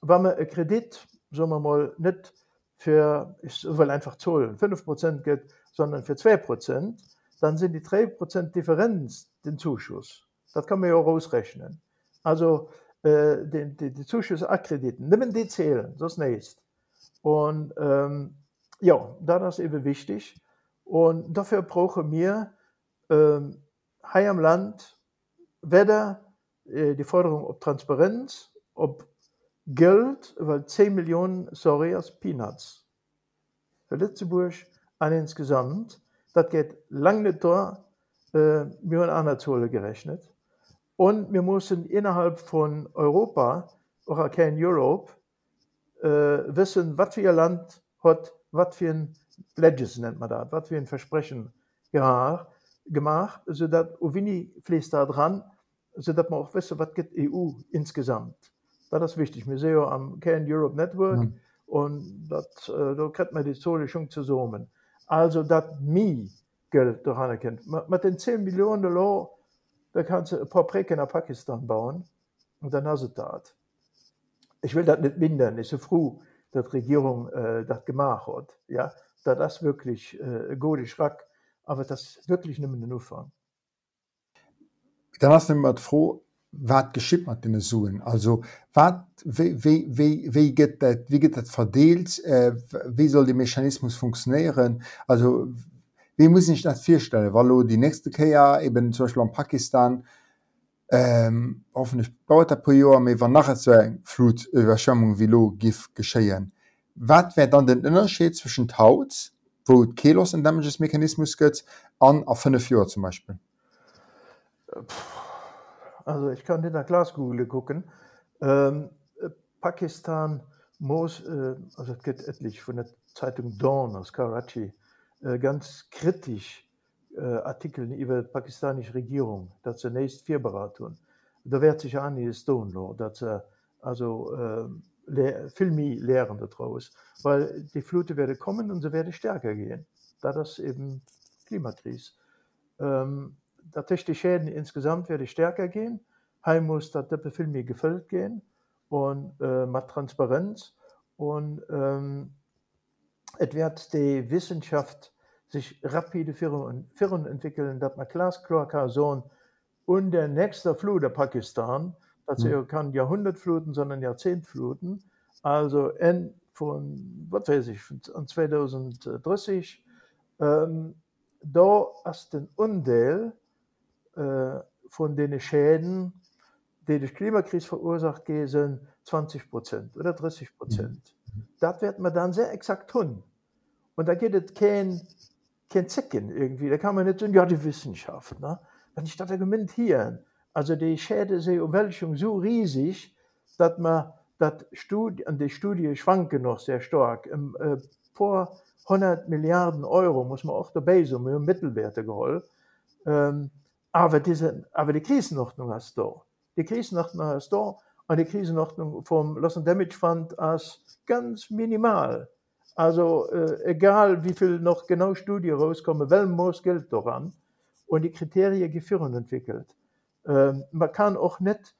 wenn man ein Kredit, sagen wir mal, nicht für, ich will einfach zahlen, 5% geht, sondern für 2%, dann sind die 3% Differenz den Zuschuss. Das kann man ja auch ausrechnen. Also äh, die, die, die Zuschüsse akkrediten, nimmen die zählen, das nächst. Und ähm, ja, das ist eben wichtig. Und dafür brauchen wir ähm, hier am Land weder die Forderung ob Transparenz, ob Geld, weil 10 Millionen, sorry, als Peanuts. Für Lützeburg an insgesamt, das geht lang nicht da, äh, wir haben Zolle gerechnet. Und wir müssen innerhalb von Europa, auch kein Europe, äh, wissen, was für ein Land hat, was für ein Pledges nennt man das, was für ein Versprechen gemacht, sodass Ovini fließt da dran, sodass man auch wissen, was gibt EU insgesamt. Das ist wichtig. Wir sehen ja am Can Europe Network mhm. und dat, äh, da kriegt man die Zolle schon zusammen. Also, das mi Geld daran kennt. Mit den 10 Millionen Dollar da kannst du ein paar Brecken nach Pakistan bauen und dann hast du das. Ich will das nicht mindern, ich bin so froh, dass die Regierung äh, das gemacht hat. Ja, da das wirklich äh, gute Schrack, aber das wirklich nicht mehr den Anfang. Dann hast du immer froh, was geschieht mit den Suen? Also, wat, wie, geht das, wie geht das verdeelt? Äh, wie soll der Mechanismus funktionieren? Also, wie muss ich das vorstellen? Weil die nächste Kehr eben zum Beispiel in Pakistan, ähm, hoffentlich baut der Jahr, aber wenn nachher so eine Flutüberschwemmung wie lo gif geschehen. Was wäre dann der Unterschied zwischen Haut, wo Kelos und Damages Mechanismus gibt, an auf fünf Jahren zum Beispiel? Also ich kann in der Glaskugel gucken. Ähm, Pakistan muss, äh, also es gibt etlich von der Zeitung Dawn aus Karachi, äh, ganz kritisch äh, Artikeln über die pakistanische Regierung, dat ze nächst vier Beratungen. Da wird sich die Stone, dat ze also äh, filmi lehren daraus, weil die Flute werde kommen und sie werde stärker gehen, da das eben Klimakrise. Ähm, da die Schäden insgesamt werde stärker gehen. Heim muss dat der Filmi gefüllt gehen und äh, mat Transparenz und ähm, et wird die Wissenschaft sich rapide Firmen, Firmen entwickeln, dass man glasklar kann sagen, und der nächste Flut der Pakistan, das mhm. kann Jahrhundertfluten, sondern Jahrzehntfluten, also in, von, was weiß ich, von 2030, ähm, da ist ein Undel äh, von den Schäden, die durch Klimakrise verursacht sind, 20 Prozent oder 30 Prozent. Mhm. Das wird man dann sehr exakt tun. Und da geht es kein, kein Zicken irgendwie. Da kann man nicht sagen, ja, die Wissenschaft. Ne? Wenn ich das argumentieren, also die Schäden sind Umwälzung so riesig, dass man das Studie, die Studie schwanken noch sehr stark. Im, äh, vor 100 Milliarden Euro muss man auch dabei sein, mit Mittelwerte geholt. Ähm, aber, diese, aber die Krisenordnung hast du. Die Krisenordnung hast du und die Krisenordnung vom Loss and Damage Fund als ganz minimal. Also äh, egal wie viel noch genau Studie rauskommen, well muss Geld daran und die Kriterien geführen entwickelt. Ähm, man kann auch nicht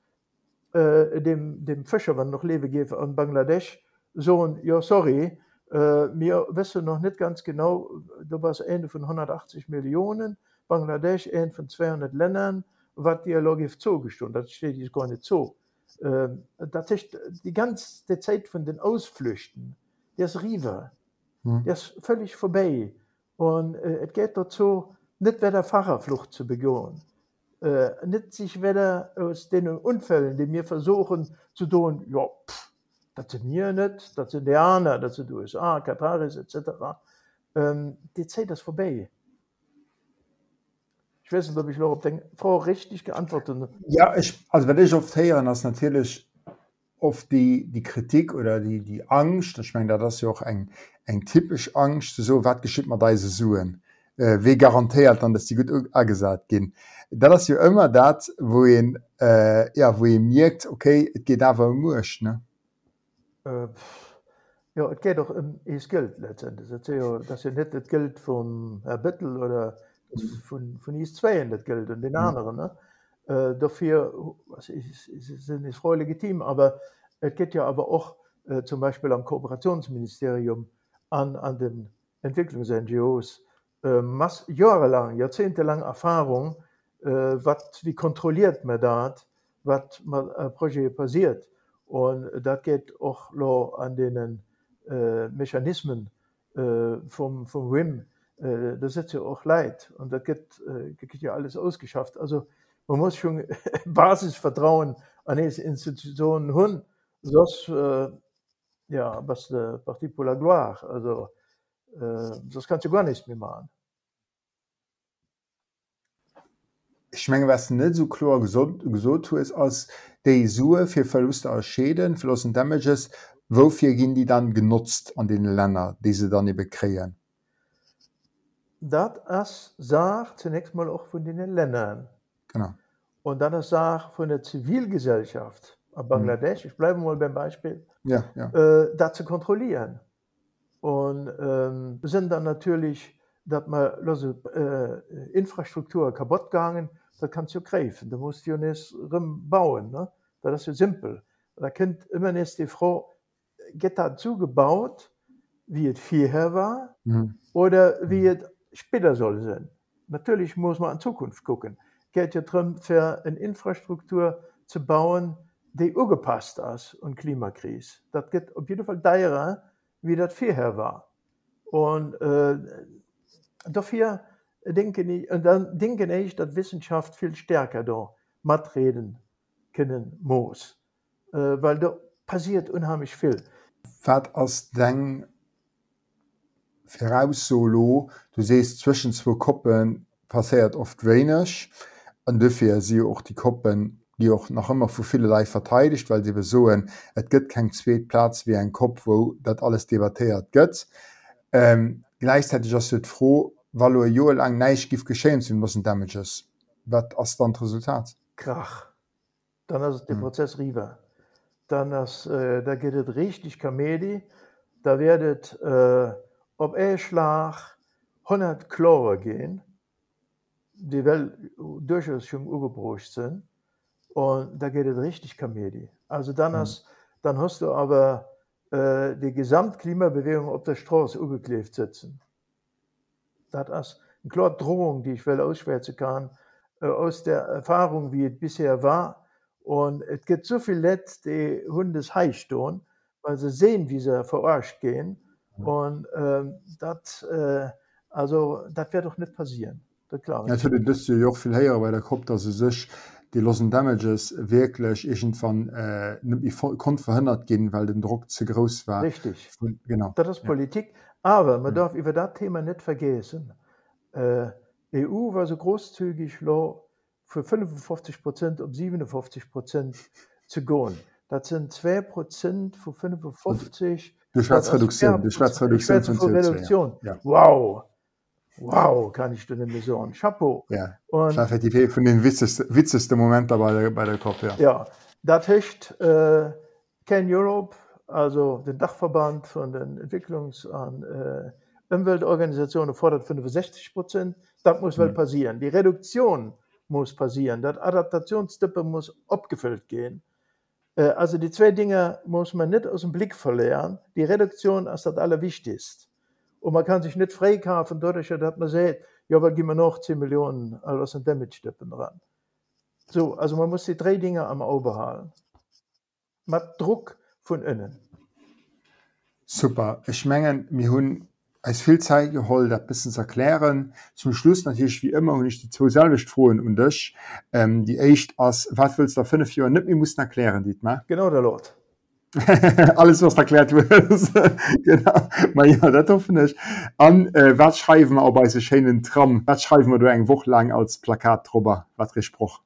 äh, dem, dem Fischer, wenn noch lebe geben an Bangladesch, so ja sorry, äh, wir wissen noch nicht ganz genau, du warst Ende von 180 Millionen, Bangladesch ein von 200 Ländern, was Dialog zugestimmt, das steht jetzt gar nicht so. Äh, das ist die ganze Zeit von den Ausflüchten, der ist River. Hm. Der ist völlig vorbei. Und äh, es geht dazu, nicht wieder Fahrerflucht zu begehen. Äh, nicht sich wieder aus den Unfällen, die wir versuchen zu tun, ja, pff, das sind wir nicht, das sind die anderen, das sind die USA, Kataris etc. Ähm, die Zeit ist vorbei. Ich weiß nicht, ob ich noch die Frau richtig geantwortet. Ja, ich, also wenn ich oft höre, das natürlich oft die, die Kritik oder die, die Angst, ich meine, das ist ja auch ein, ein typisch Angst, so was geschieht man diese Suen. äh, wie garantiert dann dass die gut angesagt gehen da das ja immer dat wo ihn, äh, ja wo ihr merkt okay es geht aber um Mursch, ne Äh, ja, es geht doch um is Geld letztendlich. Das ist ja, das ist ja nicht das Geld vom Herr Büttel oder das ist von, von is zwei das Geld und den Mhm. anderen. Ne? Äh, dafür was ist, ist, ist, ist voll legitim, aber es geht ja aber auch äh, zum Beispiel am Kooperationsministerium an, an den Entwicklungs-NGOs äh, mass, jahrelang, jahrzehntelang Erfahrung, äh, wat, wie kontrolliert man das, was mit äh, Projekt passiert. Und das geht auch an den äh, Mechanismen äh, vom, vom WIM. Äh, da sitzt ja auch Leid und das geht, äh, geht ja alles ausgeschafft. Also man muss schon [laughs] Basisvertrauen an diese Institutionen haben, sonst, äh, ja, was der Parti pour la Gloire, also das kannst du gar nicht mehr machen. ich meine was nicht so klar gesot gesot ist als die Sue für Verluste aus Schäden verlossen Damages wofür gehen die dann genutzt an den Ländern die sie dann eben kreieren Das ist Sache zunächst mal auch von den Ländern. genau Und dann ist Sache von der Zivilgesellschaft in Bangladesch, ich bleibe mal beim Beispiel, ja ja äh, das zu kontrollieren. Und ähm, sind dann natürlich, dass man lose, äh, Infrastruktur kaputt gegangen, das kannst du greifen. Du musst ja nicht bauen. Ne? Das ist ja simpel. Da kennt immer nicht die Frau, geht das zugebaut, wie es vorher war, mhm. oder wie es später soll sein. Natürlich muss man in Zukunft gucken. Geht ja darum, für eine Infrastruktur zu bauen, die angepasst ist und Klimakrise. Das geht auf jeden Fall teurer, wie das vorher war. Und äh, dafür denke ich, und dann denke ich, dass Wissenschaft viel stärker da mitreden können muss. Äh, weil da passiert unheimlich viel. wat ass deng voraus solo du sest zwischen zwei Koppen passiert oft wenigch an dufir sie auch die Koppen die auch noch immer vu viele Lei verteidigt weil sie besoen et gëtt kein Zweetplatz wie ein Kopf wo dat alles debattiert gëtt ähm, gleichzeitig as froh weil jo lang neiich gif geschehen sind muss damages wat as dann Resultat Krach. Dann ist der Mhm. Prozess rüber. Dann ist, äh, da geht es richtig Comedy. Da werdet äh, ob ein Schlag 100 Klorer gehen, die wel durchaus schon umgebraucht sind. Und da geht es richtig Comedy. Also dann, Mhm. hast, dann hast du aber äh, die Gesamtklimabewegung auf der Straße umgeklebt sitzen. Das ist eine klare Drohung, die ich will ausschwärzen kann, äh, aus der Erfahrung, wie es bisher war. Und es gibt so viele Leute, die Hundes heiß tun, weil sie sehen, wie sie verarscht gehen. Und ähm, das, äh, also, das wird doch nicht passieren. Das glaube ich. Natürlich dust du joch viel heier bei der Kopf dat se sech die lossen Damages wirklich egent van äh, kon verhindert gin, weil den Druck zu groß war. Richtig. Von, genau. Das ist Politik. Aber man darf über das Thema nicht vergessen. Äh, EU war so großzügig, lo, für 55 Prozent um 57 Prozent zu gehen. Das sind 2 Prozent von 55. Die Schwarzreduktion, die Schwarzreduktion von CO2. Reduktion. Ja. Wow. Wow, kann ich mehr sagen. Chapeau. Ja. Und Das effektiv von den witzeste, witzeste Momenten bei der, bei der COP. Ja. Ja, das heißt, äh, Can Europe, also den Dachverband von den Entwicklungs- und äh, Umweltorganisationen, fordert 65 Prozent. Das muss Mhm. passieren. Die Reduktion muss passieren. Das Adaptationstippe muss abgefüllt gehen. Äh, also die zwei Dinge muss man nicht aus dem Blick verlieren. Die Reduktion ist das Allerwichtigste. Und man kann sich nicht freikaufen, dadurch, dass man sagt, ja, aber gehen wir noch 10 Millionen aus dem Damage-Tippen dran. So, also man muss die drei Dinge am Auge halten. Mit Druck von innen. Super. Ich meine, wir haben als viel Zeit geholt, das ein bisschen zu erklären. Zum Schluss natürlich wie immer und ich die zwei selbst frohen und dich. Ähm, die echt als, was willst du da fünf Jahre nicht mehr mussten erklären, Dietmar? Genau der Lord. [laughs] Alles, was erklärt wird. [laughs] genau. Aber ja, das hoffe ich. An, äh, was schreiben wir auch bei so schönen Tram? Was schreiben wir da eine Woche lang als Plakat drüber? Was gesprochen?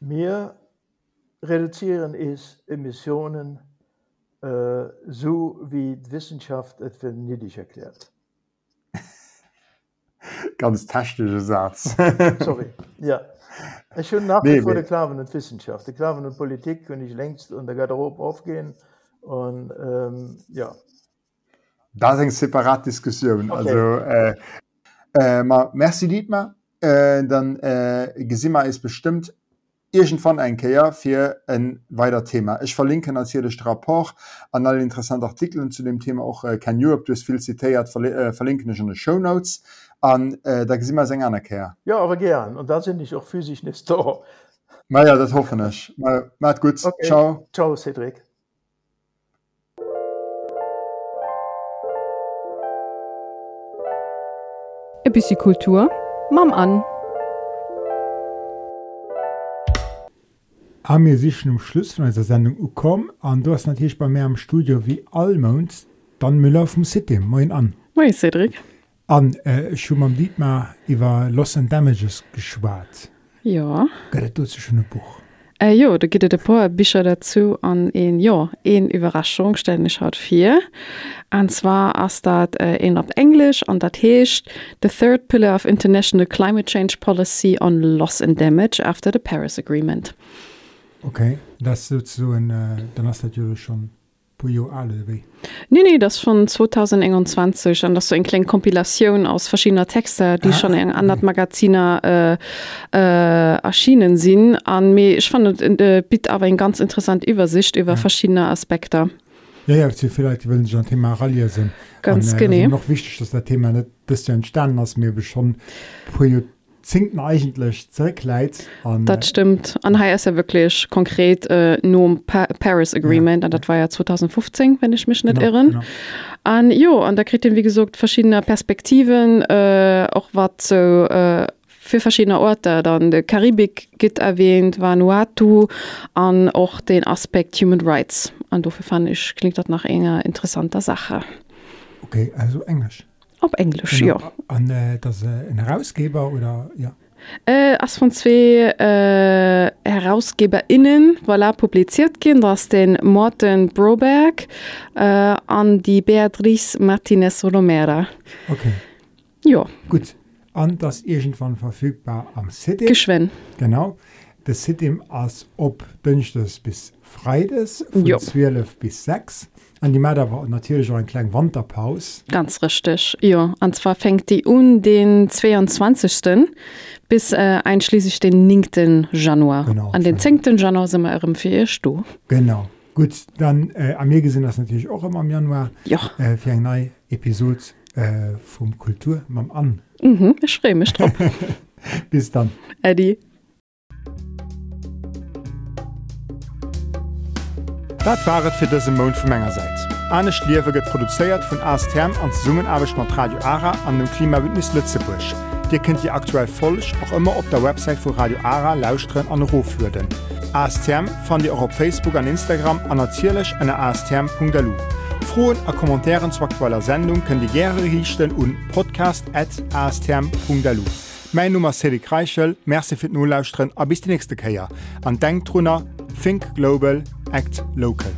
Wir reduzieren ist Emissionen äh, so, wie die Wissenschaft es für niedrig erklärt. [laughs] ganz technische Satz. [laughs] Sorry. Ja. Ich schon nach nee, vor der Klaven und Wissenschaft. Die Klaven und Politik können ich längst unter Garderobe aufgehen. Und ähm, ja. Das ist eine separate Diskussion. Okay. Also, äh, äh, ma, merci Dietmar. Äh, dann äh, Gesimmer ist bestimmt Irgend van enkeier fir ein weiter Thema. Ich verlinke natürlich rapport an alle interessanten Artikeln zu dem Thema auch äh, Can Europe dus viel zitiert verli äh, verlinken in den Show Notes an äh, da immer se anerkehr. Ja aber gern und da sind ich auch physisch nicht da. Na ja das hoffe ich. Mal, macht gut okay. ciao ciao Cedric. E bis Kultur Mam an. Haben mir sich um Schluss von dieser Sendung gekommen. Und du hast natürlich bei mir im Studio wie allmond dann Müller vom City. Moin an Moin Cedric. An äh, schon am Dietmar über Loss and Damages geschwart ja. Du schon ein Buch. Äh, ja da geht de paar Bücher dazu an en ja en Überraschung stellen ich haut vier an zwar as dat äh, en op Englisch an dat hecht the third pillar of international climate change policy on loss and damage after the Paris Agreement. Okay, das ist so ein, äh, dann hast du natürlich schon alle wie. Nee, nee, das von 2021 und das so eine kleine Kompilation aus verschiedener Texte, die ah, schon in anderen Magazinen äh, äh, erschienen sind. Mir, ich fand äh, bitte aber eine ganz interessante Übersicht über ja. verschiedene Aspekte. Ja, ja, vielleicht Sie schon Thema Rallye sind. Ganz und, äh, genau. noch wichtig, dass das Thema nicht das entstanden ist, mir schon zinken eigentlich zurückleit das stimmt. An ist ja wirklich konkret äh, nur pa Paris Agreement. Ja, das war ja 2015 wenn ich mich nicht genau, irren genau. an jo an da kriegt wie gesagt verschiedene Perspektiven äh, auch was so äh, für verschiedene Orte. Dann der Karibik geht erwähnt Vanuatu an auch den Aspekt Human Rights. An dafür fand ich klingt das nach enger interessanter Sache. Okay also Englisch Op Englisch genau. ja. an äh, das äh, ein Herausgeber oder ja. Äh, as von zwei äh, HerausgeberInnen voilà, publiziert gin ass den Morten Broberg äh, an die Beatrice Martinez Romera. Okay. Ja. Gut an das irgendwann verfügbar am City. Geschwen. Genau. Das City as op dünchtes bis Freides von 12 bis 6. An die Mäder war natürlich auch ein klein Wanderpaus. Ganz richtig ja und zwar fängt die un den 22. bis äh, einschließlich den 9. Januar genau, an den 10. Januar sind wir im du genau gut dann äh, an mir gesehen das natürlich auch immer im Januar ja äh, für eine neue Episode äh, vom Kultur mam an mhm, ich freue mich drauf [laughs] bis dann Eddie Dat waret fir dëse Mound vu Mengegerseits. Anne Schliewe get produzéiert vun As Term an Summenarbeg mat Radio Ara an dem Klimabündnis Lützebusch. Dir kennt ihr aktuell folech och immer op der Website vu Radio Ara lausren an Roflöden. ASTM fand Di auch op Facebook an Instagram an erzielech an astm.lu. Froen a Kommentaren zu aktueller Sendung kën die gre richchten un podcast@astm.lu. Mein Nummer Sedi Kreichel, Merczifir Nulllausren a bis die nächste Käier. An Denktrunner Think Global, Act Local.